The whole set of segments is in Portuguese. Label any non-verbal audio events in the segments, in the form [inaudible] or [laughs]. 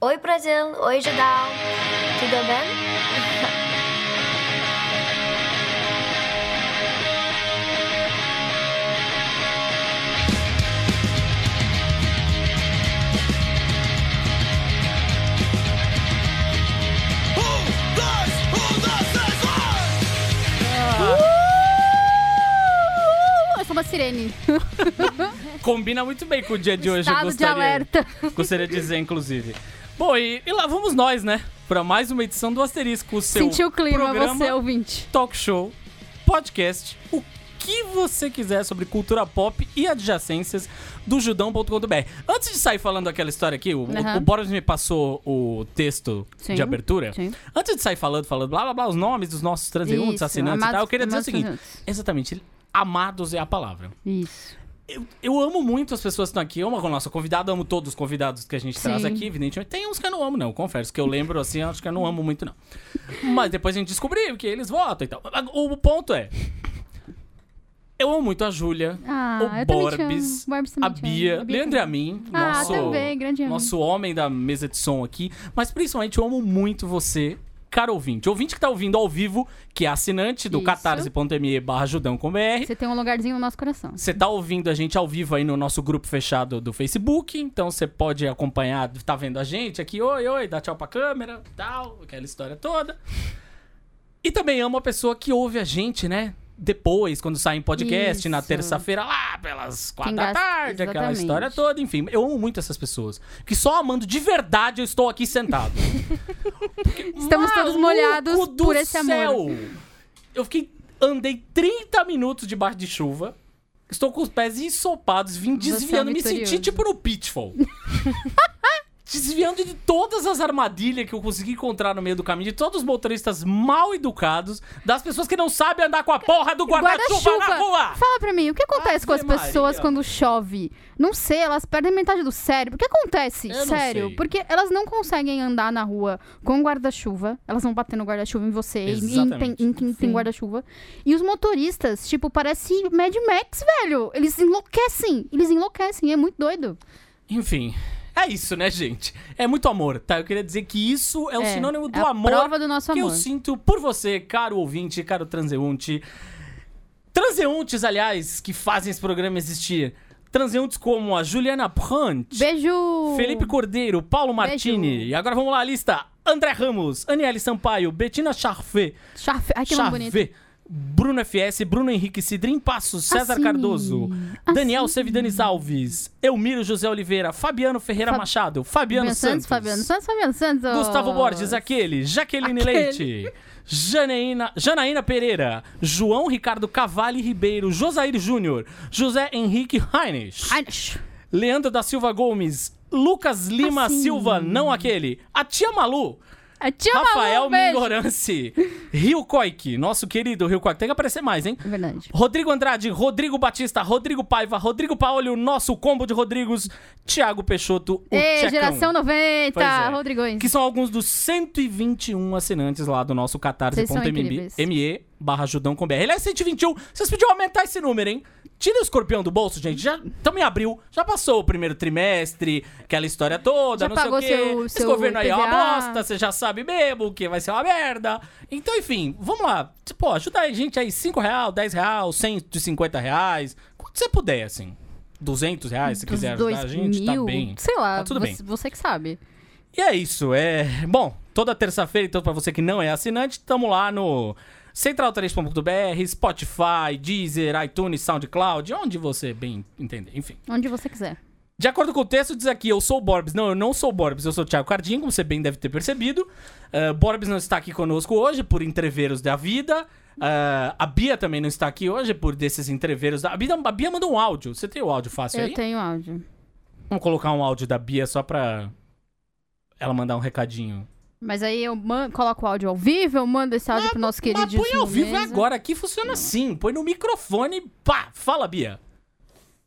Oi Brasil, oi Judal, tudo bem? Eu sou uma sirene. Combina muito bem com o dia de hoje, eu Estado de gostaria, alerta. gostaria de dizer, inclusive. Bom, e, e lá vamos nós, né? Pra mais uma edição do Asterisco, o seu Sentiu o clima, programa, você, ouvinte. talk show, podcast, o que você quiser sobre cultura pop e adjacências do judão.com.br. Antes de sair falando aquela história aqui, o, o- Aham. o Boris me passou o texto Sim, de abertura. sim. Antes de sair falando, falando blá blá blá, os nomes dos nossos transeuntes, Isso, assinantes e amados- tal, eu queria dizer o seguinte: exatamente, amados é a palavra. Isso. Eu, eu amo muito as pessoas que estão aqui. Eu amo a nossa convidada, amo todos os convidados que a gente traz Sim. aqui, evidentemente. Tem uns que eu não amo, não, confesso. Que eu lembro assim, acho que eu não amo muito, não. Mas depois a gente descobriu que eles votam e tal. O ponto é. Eu amo muito a Júlia, Ah, o Borbs a. Bia, Leandro e a mim, Ah, nosso, também, nosso homem da mesa de som aqui. Mas principalmente eu amo muito você, caro ouvinte. Ouvinte que tá ouvindo ao vivo, que é assinante do Isso. catarse.me barra. Você tem um lugarzinho no nosso coração. Você tá ouvindo a gente ao vivo aí no nosso grupo fechado do Facebook, então você pode acompanhar, tá vendo a gente aqui, oi, oi, dá tchau pra câmera, tal, aquela história toda. E também amo a pessoa que ouve a gente, né? Depois, quando sai em podcast, na Isso. terça-feira, lá pelas quatro da tarde, aquela exatamente. história toda, enfim. Eu amo muito essas pessoas. Que só amando de verdade eu estou aqui sentado. [laughs] Porque, Estamos todos molhados do por esse amor. céu! Eu fiquei. Andei 30 minutos debaixo de chuva. Estou com os pés ensopados, vim é desviando, me vitorioso. senti tipo no Pitfall. [laughs] desviando de todas as armadilhas que eu consegui encontrar no meio do caminho, de todos os motoristas mal educados, das pessoas que não sabem andar com a porra do guarda-chuva na rua! Fala pra mim, o que acontece com as Ave pessoas Maria. quando chove? Não sei, elas perdem metade do cérebro. O que acontece? Eu Sério. Porque elas não conseguem andar na rua com guarda-chuva. Elas vão bater no guarda-chuva em você em, Exatamente. tem- em quem tem guarda-chuva. E os motoristas, tipo, parece Mad Max, velho. Eles enlouquecem. Eles enlouquecem. É muito doido. Enfim, é isso, né, gente? É muito amor, tá? Eu queria dizer que isso é o É, sinônimo do é a amor prova do nosso que eu amor. sinto por você, caro ouvinte, caro transeunte. Transeuntes, aliás, que fazem esse programa existir. Transeuntes como a Juliana Brandt, Beijo! Felipe Cordeiro, Paulo Martini. Beijo. E agora vamos lá, a lista. André Ramos, Aniele Sampaio, Betina Charfet, Charfe... Ai, que nome bonito. Bruno FS, Bruno Henrique Cidrim Passos, César Assim. Cardoso, Daniel Assim. Sevidanes Alves, Elmiro José Oliveira, Fabiano Ferreira Fa- Machado, Fabiano Fabiano Santos, Fabiano Santos, Fabiano Santos. Gustavo Borges, aquele, Jaqueline Aquele. Leite, Janaína, Janaína Pereira, João Ricardo Cavalli Ribeiro, Josair Júnior, José Henrique Heinrich, Heinrich. Leandro da Silva Gomes, Lucas Lima Assim. Silva, não aquele, a tia Malu, tia Rafael Malu, beijo. Mingorance, Rio Coic, nosso querido Rio Coic, tem que aparecer mais, hein? É verdade. Rodrigo Andrade, Rodrigo Batista, Rodrigo Paiva, Rodrigo Paoli, o nosso combo de Rodrigos, Thiago Peixoto, o Ei, Tchecão. geração 90, Pois é. Rodrigões. Que são alguns dos 121 assinantes lá do nosso Vocês catarse.me barra Judão com BR. Ele é 121. Vocês podiam aumentar esse número, hein? Tira o escorpião do bolso, gente. Já estamos em abril. Já passou o primeiro trimestre, aquela história toda, Já não sei o quê. seu- Esse seu governo aí é uma bosta, você já sabe mesmo que vai ser uma merda. Então, enfim, vamos lá. Pô, ajuda a gente aí, 5 real, 10 real, 150 reais. Quanto você puder, assim. 200 reais, se Dos quiser ajudar a gente, tá mil, bem. Sei lá, Tá tudo você, bem. você que sabe. E é isso, é... Bom, toda terça-feira, então, pra você que não é assinante, tamo lá no central3.br, Spotify, Deezer, iTunes, SoundCloud, onde você bem entender, enfim. Onde você quiser. De acordo com o texto, diz aqui, eu sou o Borbs. Não, eu não sou o Borbs, eu sou o Thiago Cardinho, como você bem deve ter percebido. Uh, Borbs não está aqui conosco hoje, por entreveros da vida. Uh, a Bia também não está aqui hoje, por desses entreveros da... A Bia, a Bia mandou um áudio, você tem o áudio fácil Eu aí? tenho áudio. Vamos colocar um áudio da Bia só pra ela mandar um recadinho. Mas aí eu man- coloco o áudio ao vivo, eu mando esse áudio pro nosso querido Mas põe ao vivo agora, aqui funciona assim. Põe no microfone, pá, fala, Bia.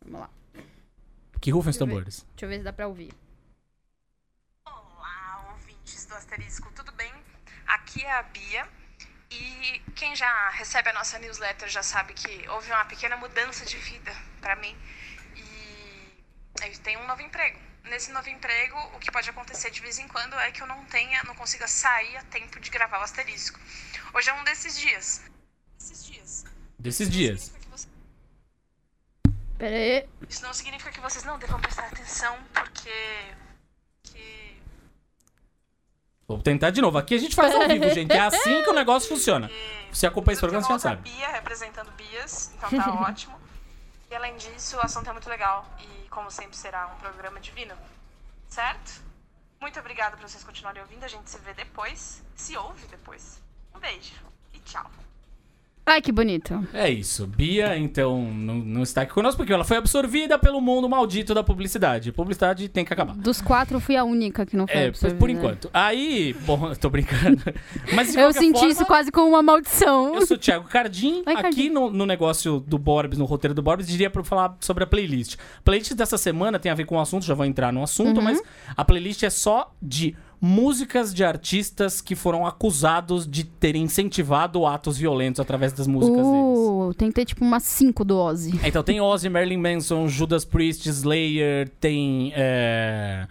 Vamos lá. Que rufem os tambores. Deixa eu ver se dá pra ouvir. Olá, ouvintes do Asterisco, tudo bem? Aqui é a Bia e quem já recebe a nossa newsletter já sabe que houve uma pequena mudança de vida para mim e eu tenho um novo emprego. Nesse novo emprego, o que pode acontecer de vez em quando é que eu não tenha, não consiga sair a tempo de gravar o asterisco. Hoje é um desses dias. Esses dias. Desses dias. Você- Pera aí. Isso não significa que vocês não devam prestar atenção, porque. que. Vou tentar de novo. Aqui a gente faz ao vivo, gente. É assim que o negócio funciona. [laughs] Você acompanha esse programa, você já sabe. Bia representando Bias, então tá [laughs] ótimo. E além disso, o assunto é muito legal e, como sempre, será um programa divino. Certo? Muito obrigada por vocês continuarem ouvindo. A gente se vê depois. Se ouve depois. Um beijo e tchau. Ai, que bonito. É isso. Bia, então, não, não está aqui conosco porque ela foi absorvida pelo mundo maldito da publicidade. Publicidade tem que acabar. Dos quatro, eu fui a única que não foi É, por, absorvida. por enquanto. Aí, bom, [laughs] tô brincando. Mas Eu senti forma, isso quase como uma maldição. Eu sou o Thiago Cardim. Oi, aqui Cardim. no, no negócio do Borbs, no roteiro do Borbs, diria pra falar sobre a playlist. A playlist dessa semana tem a ver com o assunto, já vou entrar no assunto, Uhum. mas a playlist é só de músicas de artistas que foram acusados de terem incentivado atos violentos através das músicas deles. Uh, tem que ter tipo umas cinco do Ozzy. Então tem Ozzy, Marilyn Manson, Judas Priest, Slayer, tem é,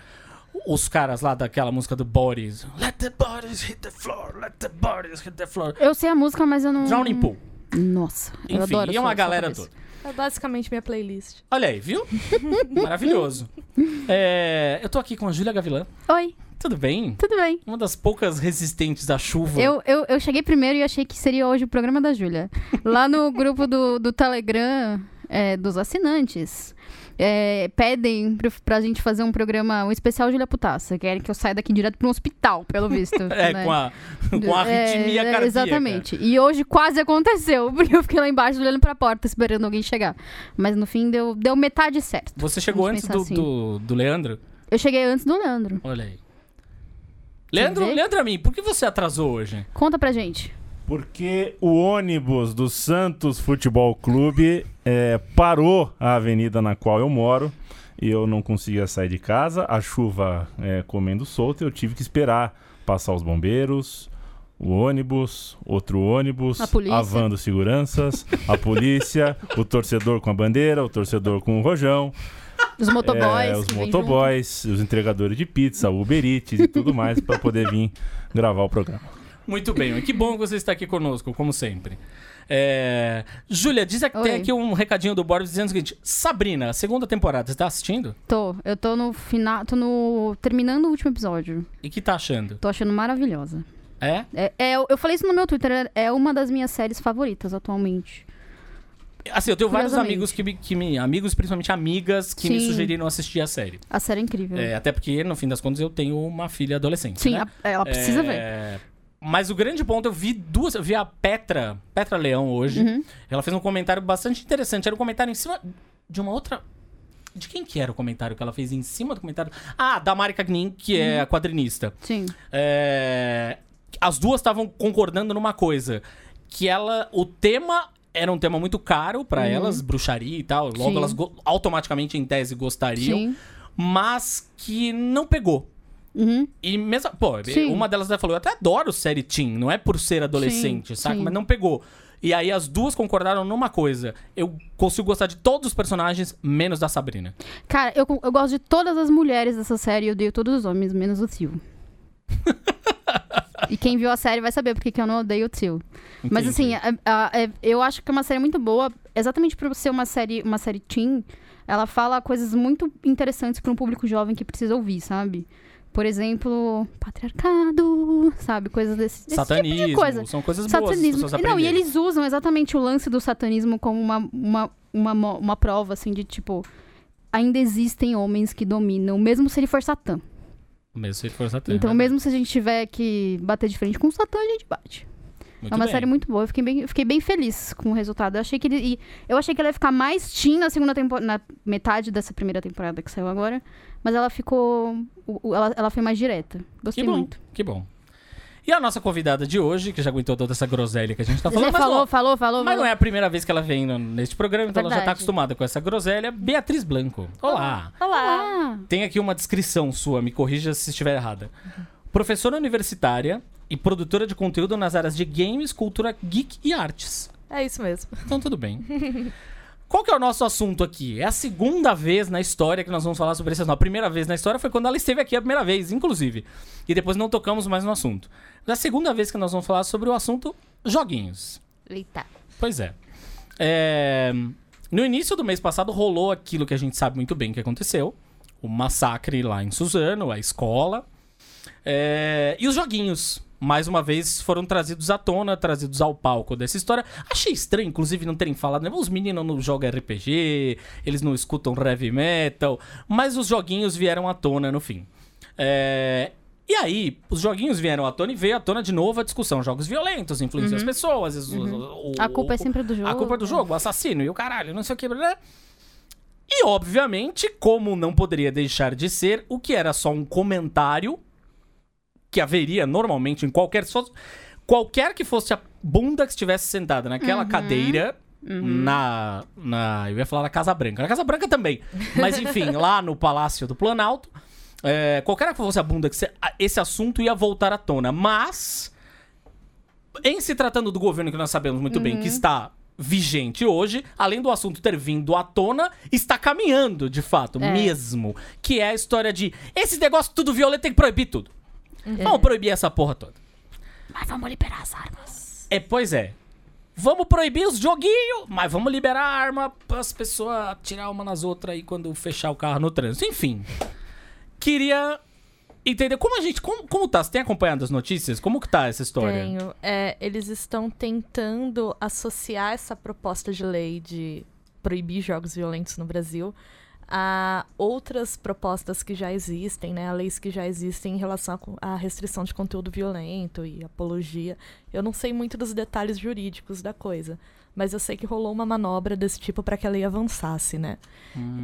os caras lá daquela música do Bodies. Let the bodies hit the floor, let the bodies hit the floor. Eu sei a música, mas eu não. Drowning Pool. Nossa, eu Enfim, adoro e é uma galera toda. É basicamente minha playlist. Olha aí, viu? [laughs] Maravilhoso. [laughs] É, eu tô aqui com a Júlia Gavilã. Oi, Tudo bem? tudo bem? Uma das poucas resistentes à chuva. Eu, eu, eu cheguei primeiro e achei que seria hoje o programa da Júlia. Lá no [laughs] grupo do, do Telegram é, dos assinantes, é, pedem pra, pra gente fazer um programa, um especial Júlia Putaça. Querem que eu saia daqui direto pra um hospital, pelo visto. [laughs] É, né? com a, com a É, arritmia é, cardíaca. Exatamente. E hoje quase aconteceu, [laughs] porque eu fiquei lá embaixo olhando pra porta, esperando alguém chegar. Mas no fim deu, deu metade certo. Você chegou antes do, assim. do, do Leandro? Eu cheguei antes do Leandro. Olha aí. Leandro, vê? Leandro Amin, por que você atrasou hoje? Conta pra gente. Porque o ônibus do Santos Futebol Clube é, parou a avenida na qual eu moro e eu não conseguia sair de casa. A chuva é, comendo solta, eu tive que esperar passar os bombeiros, o ônibus, outro ônibus, A polícia. van dos seguranças, a polícia, o torcedor com a bandeira, o torcedor com o rojão, Os motoboys. é, os motoboys, os entregadores de pizza, Uber Eats e tudo mais para poder vir gravar o programa. Muito bem, que bom que você está aqui conosco, como sempre. É... Júlia, diz aqui, tem aqui um recadinho do Borbs dizendo o seguinte: Sabrina, segunda temporada, você tá assistindo? Tô. Eu tô no final. Tô no. terminando o último episódio. E que tá achando? Tô achando maravilhosa. É? É, é, eu falei isso no meu Twitter, é uma das minhas séries favoritas atualmente. Assim, eu tenho vários amigos que me, que me. Amigos, principalmente amigas, que me Sim. sugeriram assistir a série. A série é incrível. É, até porque, no fim das contas, eu tenho uma filha adolescente. Sim, né? a- ela precisa ver. É, Mas o grande ponto, eu vi duas. Eu vi a Petra, Petra Leão hoje. Uhum. Ela fez um comentário bastante interessante. Era um comentário em cima de uma outra. De quem que era o comentário que ela fez em cima do comentário? Ah, da Marika Gnin, que Uhum. é a quadrinista. Sim. É, As duas estavam concordando numa coisa. Que ela. O tema era um tema muito caro pra elas, bruxaria e tal. Logo Uhum. Sim. elas automaticamente, em tese, gostariam. Sim. Mas que não pegou. Uhum. E mesmo. Pô, Sim. uma delas até falou: eu até adoro série Teen, não é por ser adolescente, saca? Mas não pegou. E aí as duas concordaram numa coisa: eu consigo gostar de todos os personagens, menos da Sabrina. Cara, eu, eu gosto de todas as mulheres dessa série e eu odeio todos os homens, menos o Tio. [laughs] e quem viu a série vai saber porque que eu não odeio o Tio. Mas Entendi. assim, a- a- é- eu acho que é uma série muito boa, exatamente por ser uma série, uma série teen, ela fala coisas muito interessantes para um público jovem que precisa ouvir, sabe? Por exemplo, patriarcado, sabe? Coisas desse, desse Satanismo, tipo de coisa. são coisas boas. as Satanismo. pessoas Não, e eles usam exatamente o lance do satanismo como uma, uma, uma, uma prova, assim, de tipo. Ainda existem homens que dominam, mesmo se ele for Satã. Mesmo se for satânico. então, né? mesmo se a gente tiver que bater de frente com o Satã, a gente bate. Muito é uma bem. série muito boa. Eu fiquei bem, fiquei bem feliz com o resultado. Eu achei que ele. e eu achei que ela ia ficar mais teen na segunda temporada. Na metade dessa primeira temporada que saiu agora. Mas ela ficou. Ela, ela foi mais direta. Que Gostei bom, muito. que bom. E a nossa convidada de hoje, que já aguentou toda essa groselha que a gente tá falando, Você mas, falou, não, falou, falou, mas falou. não é a primeira vez que ela vem no- neste programa, então ela já tá Verdade. acostumada com essa groselha. Beatriz Blanco. Olá. Olá! Ah, Tem aqui uma descrição sua, me corrija se estiver errada. Professora universitária e produtora de conteúdo nas áreas de games, cultura geek e artes. É isso mesmo. Então tudo bem. Qual que é o nosso assunto aqui? É a segunda vez na história que nós vamos falar sobre esse assunto. A primeira vez na história foi quando ela esteve aqui a primeira vez, inclusive. E depois não tocamos mais no assunto. Mas a segunda vez que nós vamos falar sobre o assunto joguinhos. Eita. Pois é. É, No início do mês passado rolou aquilo que a gente sabe muito bem que aconteceu. O massacre lá em Suzano, a escola. É, E os joguinhos, mais uma vez, foram trazidos à tona, trazidos ao palco dessa história. Achei estranho, inclusive, não terem falado. Né? Os meninos não jogam RPG, eles não escutam heavy metal, mas os joguinhos vieram à tona no fim. É, E aí, os joguinhos vieram à tona e veio à tona de novo a discussão. Jogos violentos, influenciam as pessoas. os- o- A culpa é o- sempre do jogo. a culpa é do jogo, o assassino e o caralho, não sei o que. blá. E, obviamente, como não poderia deixar de ser, o que era só um comentário que haveria normalmente em qualquer. só- qualquer que fosse a bunda que estivesse sentada naquela cadeira. Na, na. Eu ia falar na Casa Branca. Na Casa Branca também. Mas enfim, [laughs] lá no Palácio do Planalto. É, qualquer que fosse a bunda que esse assunto ia voltar à tona. Mas em se tratando do governo que nós sabemos muito bem que está vigente hoje, além do assunto ter vindo à tona, está caminhando, de fato, É. mesmo. Que é a história de esse negócio tudo violento tem que proibir tudo. Vamos proibir essa porra toda. Mas vamos liberar as armas. É, pois é. Vamos proibir os joguinhos, mas vamos liberar a arma para as pessoas atirar uma nas outras aí quando fechar o carro no trânsito. Enfim. Queria entender como a gente. Como, como tá? Você tem acompanhado as notícias? Como que tá essa história? Tenho. É, eles estão tentando associar essa proposta de lei de proibir jogos violentos no Brasil a outras propostas que já existem, né? A leis que já existem em relação à restrição de conteúdo violento e apologia. Eu não sei muito dos detalhes jurídicos da coisa, mas eu sei que rolou uma manobra desse tipo para que a lei avançasse, né?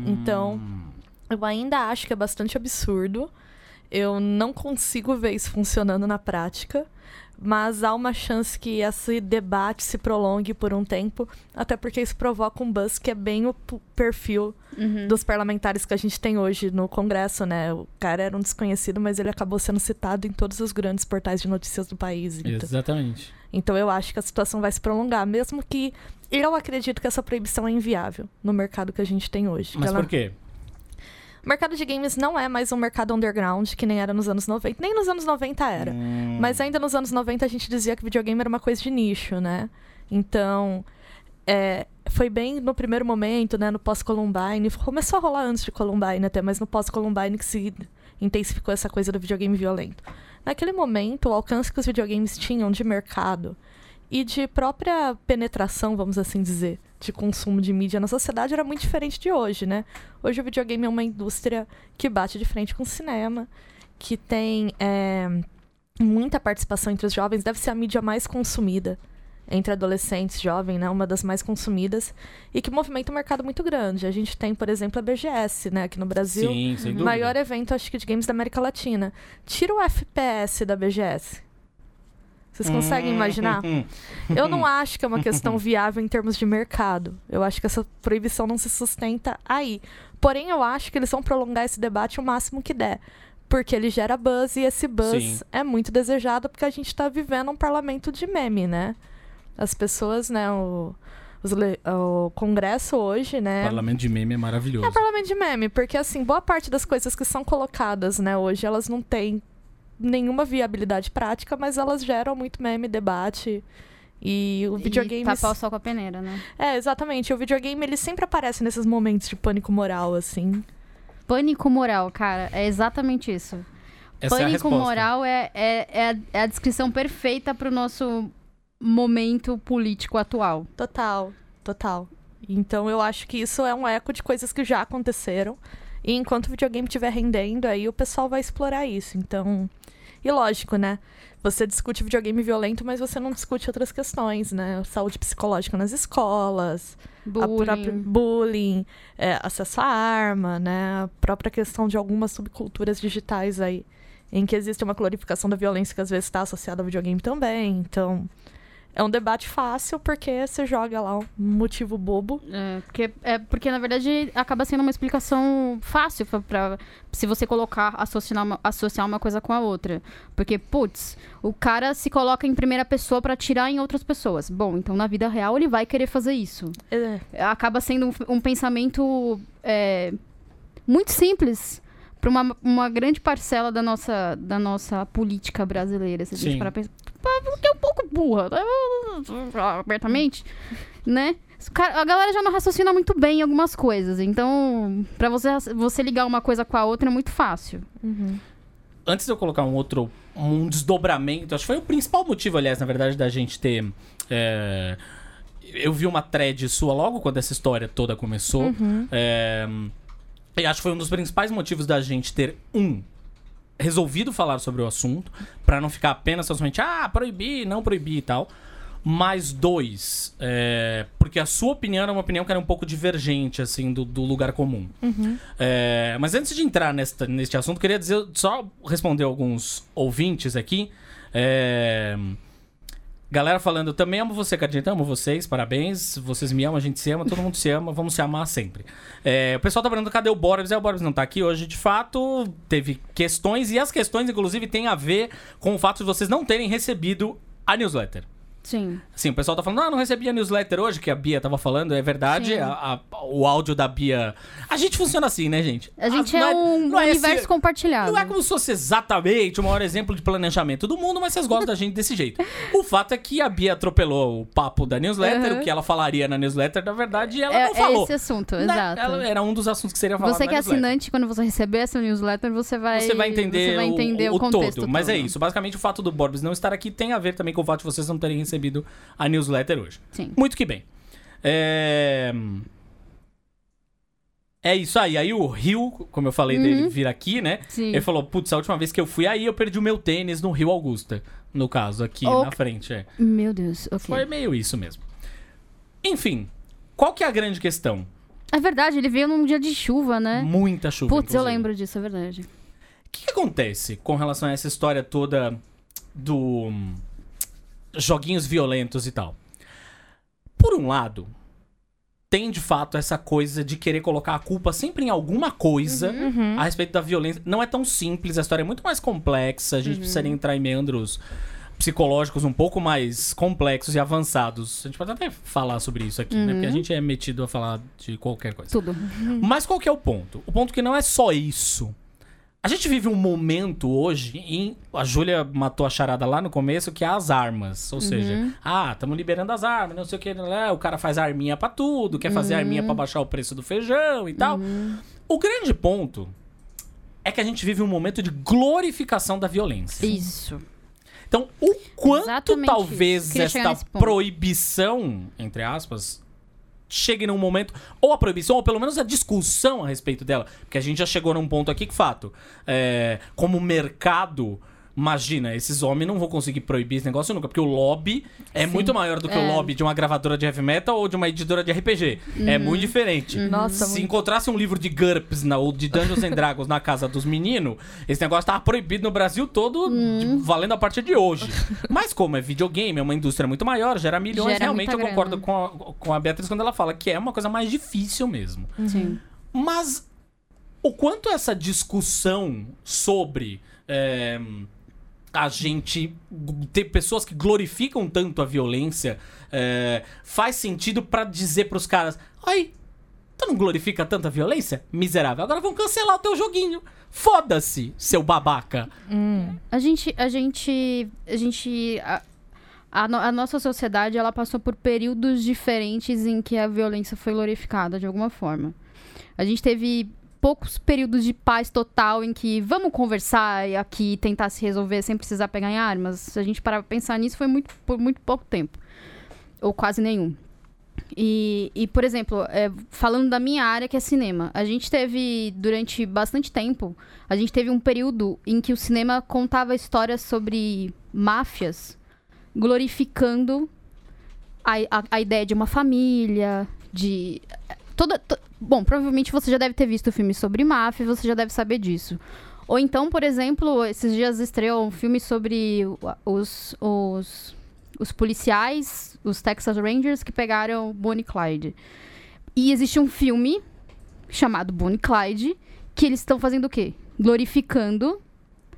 Então, eu ainda acho que é bastante absurdo. Eu não consigo ver isso funcionando na prática, mas há uma chance que esse debate se prolongue por um tempo, até porque isso provoca um buzz que é bem o perfil Uhum. dos parlamentares que a gente tem hoje no Congresso, né? O cara era um desconhecido, mas ele acabou sendo citado em todos os grandes portais de notícias do país. Então, Exatamente. então eu acho que a situação vai se prolongar, mesmo que eu acredito que essa proibição é inviável no mercado que a gente tem hoje. Mas ela- por quê? O mercado de games não é mais um mercado underground que nem era nos anos 90. Nem nos anos 90 era. Hum. Mas ainda nos anos 90 a gente dizia que videogame era uma coisa de nicho, né? Então, é, foi bem no primeiro momento, né? No pós-Columbine. Começou a rolar antes de Columbine até, mas no pós-Columbine que se intensificou essa coisa do videogame violento. Naquele momento, o alcance que os videogames tinham de mercado e de própria penetração, vamos assim dizer, de consumo de mídia na sociedade era muito diferente de hoje, né? Hoje o videogame é uma indústria que bate de frente com o cinema, que tem é, muita participação entre os jovens, deve ser a mídia mais consumida entre adolescentes, jovens, né? Uma das mais consumidas e que movimenta um mercado muito grande. A gente tem, por exemplo, a BGS, né? Aqui no Brasil. Sim, sem dúvida. Maior evento, acho que, de games da América Latina. Tira o FPS da BGS. Vocês conseguem Hum, imaginar? hum, hum. Eu não acho que é uma questão [laughs] viável em termos de mercado. Eu acho que essa proibição não se sustenta aí. Porém, eu acho que eles vão prolongar esse debate o máximo que der. Porque ele gera buzz e esse buzz Sim. é muito desejado porque a gente está vivendo um parlamento de meme, né? As pessoas, né? O, os o Congresso hoje, né? Parlamento de meme é maravilhoso. É parlamento de meme, porque assim, boa parte das coisas que são colocadas, né, hoje, elas não têm nenhuma viabilidade prática, mas elas geram muito meme, debate. E o videogame. E tapar o sol com a peneira, né? É, exatamente. O videogame ele sempre aparece nesses momentos de pânico moral, assim. Pânico moral, cara. É exatamente isso. Essa é a Pânico resposta. moral é, é, é, a, é a descrição perfeita pro nosso momento político atual. Total, total. Então eu acho que isso é um eco de coisas que já aconteceram. E enquanto o videogame estiver rendendo, aí o pessoal vai explorar isso. Então. E lógico, né? Você discute videogame violento, mas você não discute outras questões, né? Saúde psicológica nas escolas, Bullying. bullying, é, acesso à arma, né? A própria questão de algumas subculturas digitais aí, em que existe uma glorificação da violência que às vezes está associada ao videogame também. Então, É um debate fácil porque você joga lá um motivo bobo. É, porque, é porque, na verdade, acaba sendo uma explicação fácil pra- se você colocar, associar uma, associar uma coisa com a outra. Porque, putz, o cara se coloca em primeira pessoa pra atirar em outras pessoas. Bom, então na vida real ele vai querer fazer isso. É, Acaba sendo um, um pensamento é, muito simples pra uma, uma grande parcela da nossa, da nossa política brasileira, se a gente Sim. parar pra pensar. Porque é um pouco burra, né? abertamente, né? A galera já não raciocina muito bem em algumas coisas, então pra você, você ligar uma coisa com a outra é muito fácil. Antes de eu colocar um outro, um desdobramento, acho que foi o principal motivo, aliás, na verdade, da gente ter. é, eu vi uma thread sua logo quando essa história toda começou. É, e acho que foi um dos principais motivos da gente ter, um, resolvido falar sobre o assunto, pra não ficar apenas somente, ah, proibir, não proibir e tal. Mais dois, é, porque a sua opinião era uma opinião que era um pouco divergente, assim, do, do lugar comum. É, mas antes de entrar nesta, neste assunto, queria dizer, só responder alguns ouvintes aqui. É, galera falando, também amo você, Cadinha, amo vocês, parabéns. Vocês me amam, a gente se ama, todo mundo se ama, vamos se amar sempre. É, o pessoal tá perguntando cadê o Borbs? É, o Borbs não tá aqui hoje, de fato, teve questões, e as questões, inclusive, têm a ver com o fato de vocês não terem recebido a newsletter. Sim. Sim, o pessoal tá falando, não, não recebi a newsletter hoje, que a Bia tava falando, é verdade. A- a- o áudio da Bia. A gente funciona assim, né, gente? A gente Ah, é não um é universo esse- compartilhado. Não é como se fosse exatamente o maior exemplo de planejamento do mundo, mas vocês gostam da gente desse jeito. O fato é que a Bia atropelou o papo da newsletter, Uhum. o que ela falaria na newsletter, na verdade, ela é, não falou. é esse assunto, Né? exato. Ela era um dos assuntos que seria falado Você que é assinante, quando você receber essa newsletter, você vai, Você vai entender, você vai entender o, o, o contexto todo. Mas é todo. isso. Basicamente, o fato do Borbs não estar aqui tem a ver também com o fato de vocês não terem recebido a newsletter hoje. Sim. Muito que bem. É... É isso aí. Aí o Rio, como eu falei dele vir aqui, né? Uhum. Sim. Ele falou, putz, a última vez que eu fui aí, eu perdi o meu tênis no Rio Augusta. No caso, aqui na frente. É. Meu Deus, ok. Foi meio isso mesmo. Enfim, qual que é a grande questão? É verdade, ele veio num dia de chuva, né? Muita chuva. Putz, eu inclusive. lembro disso, é verdade. O que, que acontece com relação a essa história toda do joguinhos violentos e tal? Por um lado, tem de fato essa coisa de querer colocar a culpa sempre em alguma coisa Uhum. a respeito da violência. Não é tão simples, a história é muito mais complexa, a gente precisaria entrar em meandros psicológicos um pouco mais complexos e avançados. A gente pode até falar sobre isso aqui, né? Porque a gente é metido a falar de qualquer coisa. Tudo. Mas qual que é o ponto? O ponto que não é só isso. A gente vive um momento hoje em. A Júlia matou a charada lá no começo, que é as armas. Ou seja, ah, estamos liberando as armas, não sei o que. né? O cara faz arminha pra tudo, quer fazer arminha pra baixar o preço do feijão e tal. O grande ponto é que a gente vive um momento de glorificação da violência. Isso. Então, o quanto talvez esta proibição, entre aspas, chegue num momento, ou a proibição, ou pelo menos a discussão a respeito dela. Porque a gente já chegou num ponto aqui que, fato, é, como mercado. Imagina, esses homens não vão conseguir proibir esse negócio nunca, porque o lobby é muito maior do que o É. lobby de uma gravadora de heavy metal ou de uma editora de RPG. É muito diferente. Nossa, Se muito. encontrasse um livro de GURPS na, ou de Dungeons and Dragons na casa dos meninos, esse negócio tava proibido no Brasil todo, tipo, valendo a partir de hoje. Mas como é videogame, é uma indústria muito maior, gera milhões, Gera realmente eu concordo com a, com a Beatriz quando ela fala que é uma coisa mais difícil mesmo. Sim. Mas o quanto essa discussão sobre é, a gente ter pessoas que glorificam tanto a violência é, faz sentido pra dizer pros caras: ai, tu não glorifica tanto a violência? Miserável. Agora vão cancelar o teu joguinho. Foda-se, seu babaca. A gente, a gente, a gente, a, a no- a nossa sociedade, ela passou por períodos diferentes em que a violência foi glorificada de alguma forma. A gente teve poucos períodos de paz total em que vamos conversar e aqui tentar se resolver sem precisar pegar em armas. Se a gente parar pra pensar nisso, foi muito, por muito pouco tempo. Ou quase nenhum. E, e, por exemplo, é, falando da minha área, que é cinema, a gente teve, durante bastante tempo, a gente teve um período em que o cinema contava histórias sobre máfias, glorificando a, a, a ideia de uma família, de. Toda, to- bom, provavelmente você já deve ter visto filmes sobre máfia, você já deve saber disso. Ou então, por exemplo, esses dias estreou um filme sobre os, os os policiais, os Texas Rangers que pegaram Bonnie Clyde. E existe um filme chamado Bonnie Clyde que eles estão fazendo o quê? Glorificando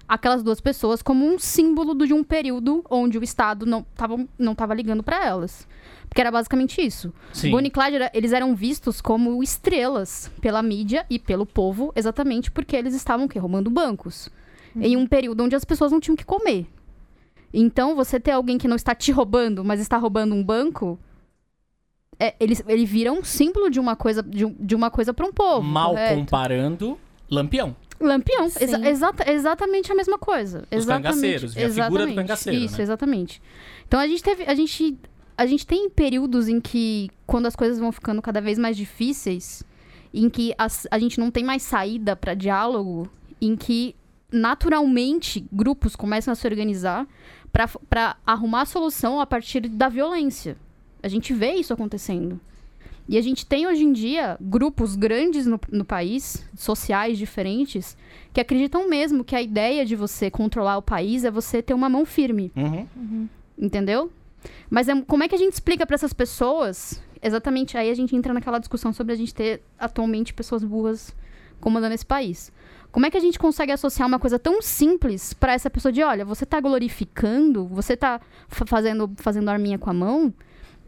aquelas duas pessoas como um símbolo de um período onde o Estado não estava não tava ligando para elas. Porque era basicamente isso. Sim. Bonnie e Clyde, era- eles eram vistos como estrelas pela mídia e pelo povo, exatamente porque eles estavam o quê? roubando bancos. Em um período onde as pessoas não tinham o que comer. Então, você ter alguém que não está te roubando, mas está roubando um banco, é, eles, ele vira um símbolo de uma coisa de, de uma coisa para um povo. Mal correto? comparando, Lampião. Lampião, Sim. exa- exata- exatamente a mesma coisa. Os exatamente, cangaceiros, a figura do cangaceiro, Isso, né? exatamente. Então a gente teve, a gente, a gente tem períodos em que quando as coisas vão ficando cada vez mais difíceis, em que as- a gente não tem mais saída para diálogo, em que naturalmente grupos começam a se organizar para arrumar a solução a partir da violência. A gente vê isso acontecendo. E a gente tem hoje em dia grupos grandes no, no país, sociais diferentes, que acreditam mesmo que a ideia de você controlar o país é você ter uma mão firme, Uhum. entendeu? Mas é- como é que a gente explica para essas pessoas? Exatamente aí a gente entra naquela discussão sobre a gente ter atualmente pessoas burras comandando esse país. Como é que a gente consegue associar uma coisa tão simples para essa pessoa de, olha, você tá glorificando, você tá fa- fazendo, fazendo arminha com a mão,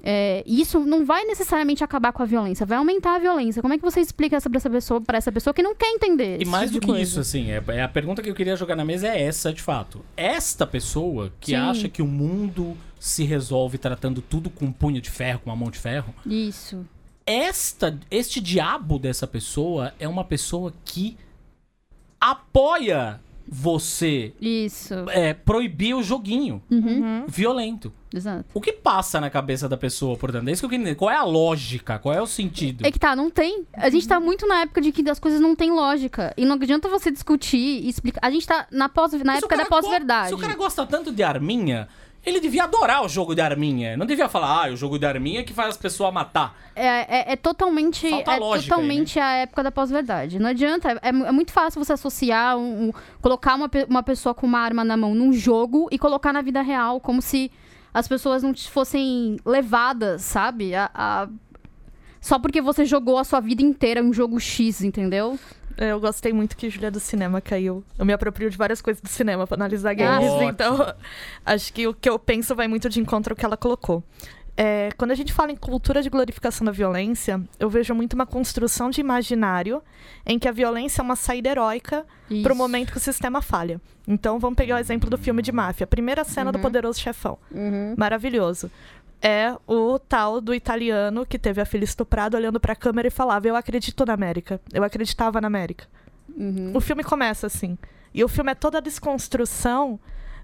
é, isso não vai necessariamente acabar com a violência, vai aumentar a violência. Como é que você explica essa pra essa pessoa, para essa pessoa que não quer entender? E mais tipo do que coisa? isso, assim, é, é a pergunta que eu queria jogar na mesa é essa, de fato. Esta pessoa que Sim. acha que o mundo se resolve tratando tudo com um punho de ferro, com uma mão de ferro, Isso. esta, este diabo dessa pessoa é uma pessoa que apoia você Isso. é, proibir o joguinho Uhum. violento. Exato. O que passa na cabeça da pessoa, portanto? É isso que eu queria entender. Qual é a lógica? Qual é o sentido? É que tá, não tem. A gente tá muito na época de que as coisas não têm lógica. E não adianta você discutir e explicar. A gente tá na, pós, na época da pós-verdade. Se o cara gosta tanto de arminha, ele devia adorar o jogo de arminha. Não devia falar, ah, o jogo de arminha é que faz as pessoas matar. É, é, é totalmente, Falta é lógica aí, né? totalmente a época da pós-verdade. Não adianta. É, é muito fácil você associar, um, um- colocar uma, uma pessoa com uma arma na mão num jogo e colocar na vida real, como se as pessoas não fossem levadas, sabe? A, a- Só porque você jogou a sua vida inteira um jogo X, entendeu? Eu gostei muito que Julia do cinema caiu. Eu me aproprio de várias coisas do cinema pra analisar games, Ótimo. então [laughs] acho que o que eu penso vai muito de encontro ao que ela colocou. É, quando a gente fala em cultura de glorificação da violência, eu vejo muito uma construção de imaginário em que a violência é uma saída heróica para o momento que o sistema falha. Então vamos pegar o exemplo do filme de máfia. A primeira cena do Uhum. Poderoso Chefão. Uhum. Maravilhoso. É o tal do italiano que teve a filha estuprada olhando pra câmera e falava: Eu acredito na América. Eu acreditava na América. Uhum. O filme começa assim. E o filme é toda a desconstrução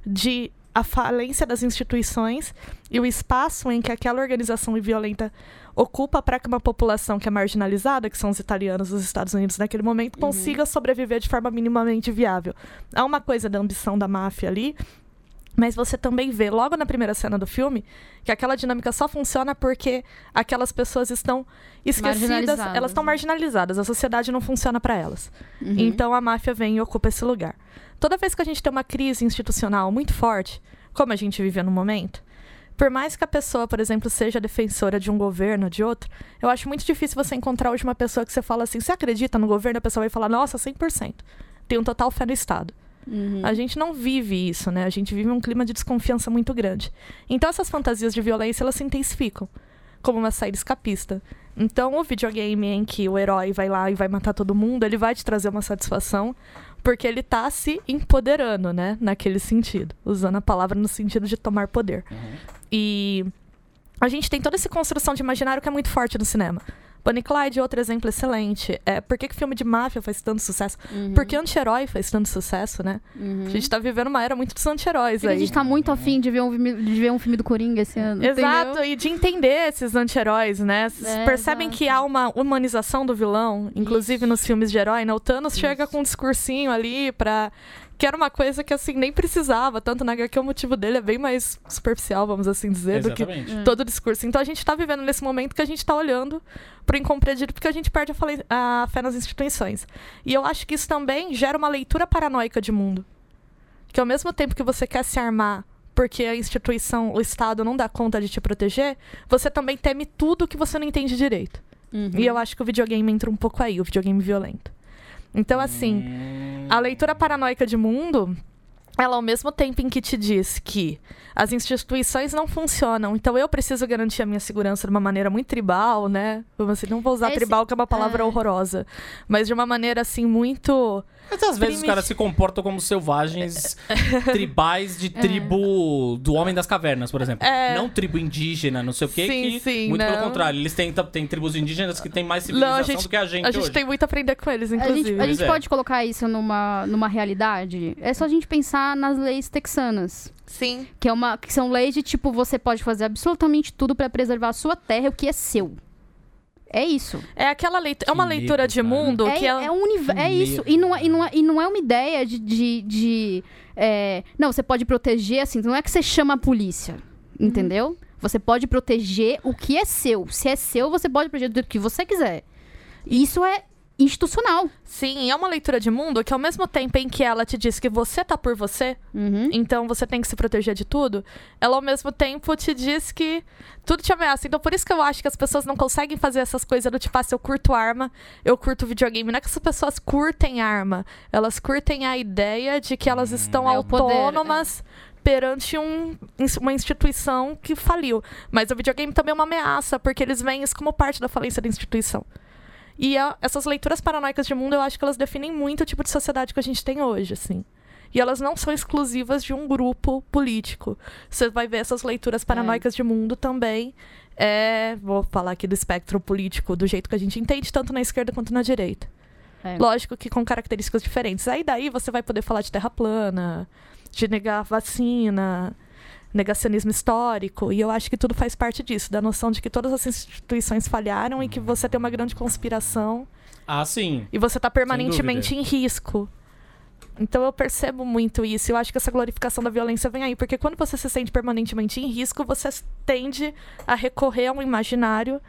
de a falência das instituições e o espaço em que aquela organização violenta ocupa para que uma população que é marginalizada, que são os italianos dos Estados Unidos naquele momento, consiga sobreviver de forma minimamente viável. Há uma coisa da ambição da máfia ali, mas você também vê logo na primeira cena do filme que aquela dinâmica só funciona porque aquelas pessoas estão esquecidas, elas estão né? marginalizadas, a sociedade não funciona para elas. Uhum. Então a máfia vem e ocupa esse lugar. Toda vez que a gente tem uma crise institucional muito forte, como a gente vive no momento, por mais que a pessoa, por exemplo, seja defensora de um governo, de outro, eu acho muito difícil você encontrar hoje uma pessoa que você fala assim, você acredita no governo? A pessoa vai falar, nossa, 100%. Tem um total fé no Estado. Uhum. A gente não vive isso, né? A gente vive um clima de desconfiança muito grande. Então essas fantasias de violência, elas se intensificam como uma saída escapista. Então o videogame em que o herói vai lá e vai matar todo mundo, ele vai te trazer uma satisfação, porque ele tá se empoderando, né? Naquele sentido. Usando a palavra no sentido de tomar poder. E a gente tem toda essa construção de imaginário que é muito forte no cinema. Bonnie Clyde, outro exemplo excelente. É, por que, que filme de máfia faz tanto sucesso? Uhum. Por que anti-herói faz tanto sucesso, né? Uhum. A gente tá vivendo uma era muito dos anti-heróis a aí. gente tá muito afim de ver um filme, de ver um filme do Coringa esse ano. Exato, entendeu? e de entender esses anti-heróis, né? Vocês É, percebem exato. que há uma humanização do vilão, inclusive nos filmes de herói, né? O Thanos chega com um discursinho ali pra. Que era uma coisa que, assim, nem precisava. Tanto na HQ, o motivo dele é bem mais superficial, vamos assim dizer, do que Exatamente. todo o discurso. Então a gente tá vivendo nesse momento que a gente tá olhando pro incompreendido porque a gente perde a, a fé nas instituições. E eu acho que isso também gera uma leitura paranoica de mundo. Que ao mesmo tempo que você quer se armar porque a instituição, o Estado não dá conta de te proteger, você também teme tudo que você não entende direito. Uhum. E eu acho que o videogame entra um pouco aí, o videogame violento. Então, assim, a leitura paranoica de mundo, ela ao mesmo tempo em que te diz que as instituições não funcionam, então eu preciso garantir a minha segurança de uma maneira muito tribal, né? Assim, não vou usar Esse- tribal, que é uma palavra é. horrorosa, mas de uma maneira assim muito Mas às vezes os caras se comportam como selvagens [laughs] tribais de tribo do Homem das Cavernas, por exemplo. É. Não tribo indígena, não sei o quê. Sim, que, sim, muito pelo não. contrário, eles têm, têm tribos indígenas que têm mais Não, civilização a gente- do que a gente, a gente hoje. tem muito a aprender com eles, A inclusive. gente, a Pois gente é. pode colocar isso numa, numa realidade? É só a gente pensar nas leis texanas. Sim. Que, é uma, que são leis de tipo, você pode fazer absolutamente tudo pra preservar a sua terra, o que é seu. É isso. É aquela leitura, é uma leitura medo, de cara. mundo É, que ela... é, um Que é isso. E não, é- e, não é, e não é uma ideia de. de, de, é, não, você pode proteger assim. Não é que você chama a polícia. Entendeu? Você pode proteger o que é seu. Se é seu, você pode proteger do que você quiser. Isso é institucional. Sim, é uma leitura de mundo que ao mesmo tempo em que ela te diz que você tá por você, Uhum. então você tem que se proteger de tudo, ela ao mesmo tempo te diz que tudo te ameaça. Então por isso que eu acho que as pessoas não conseguem fazer essas coisas do tipo, ah, se eu curto arma, eu curto videogame. Não é que as pessoas curtem arma, elas curtem a ideia de que elas estão É autônomas. Perante um, uma instituição que faliu. Mas o videogame também é uma ameaça, porque eles veem isso como parte da falência da instituição. E a- essas leituras paranoicas de mundo, eu acho que elas definem muito o tipo de sociedade que a gente tem hoje, assim. E elas não são exclusivas de um grupo político. Você vai ver essas leituras paranoicas de mundo também. É, vou falar aqui do espectro político do jeito que a gente entende, tanto na esquerda quanto na direita. É. Lógico que com características diferentes. Aí daí você vai poder falar de terra plana, de negar vacina, negacionismo histórico. E eu acho que tudo faz parte disso, da noção de que todas as instituições falharam e que você tem uma grande conspiração Ah, sim. e você tá permanentemente em risco. Então eu percebo muito isso. Eu acho que essa glorificação da violência vem aí, porque quando você se sente permanentemente em risco, você tende a recorrer a um imaginário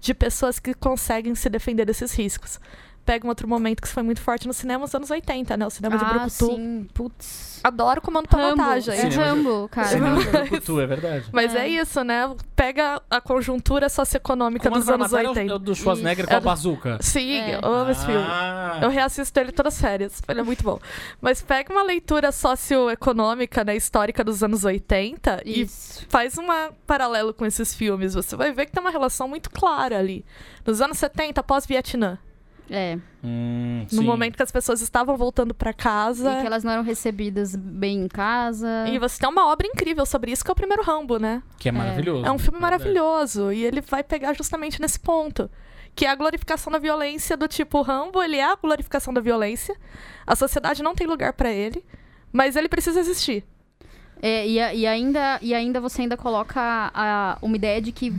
de pessoas que conseguem se defender desses riscos. Pega um outro momento que isso foi muito forte no cinema nos anos 80, né? O cinema de ah, Brucutu. sim. Putz. Adoro comando pra Rambo. vantagem. É Rambo, cara. Cinema de [laughs] Brucutu, é verdade. Mas é. É. isso, né? Pega a conjuntura socioeconômica Comando dos anos pra Matar é o- 80. É o do Schwarzenegger Isso. com a É bazuca. Sim, É. eu amo esse filme. Ah. Eu reassisto ele todas as férias. Ele é muito bom. Mas pega uma leitura socioeconômica, né, histórica dos anos 80 Isso. e faz um paralelo com esses filmes. Você vai ver que tem uma relação muito clara ali. Nos anos 70, pós-Vietnã. É. Hum, No sim. momento que as pessoas estavam voltando pra casa. E que elas não eram recebidas bem em casa. E você tem uma obra incrível sobre isso, que é o primeiro Rambo, né? Que é maravilhoso. É um filme verdade. maravilhoso. E ele vai pegar justamente nesse ponto. Que é a glorificação da violência do tipo o Rambo, ele é a glorificação da violência. A sociedade não tem lugar pra ele, mas ele precisa existir. É, e, e ainda, e ainda você ainda coloca a- uma ideia de que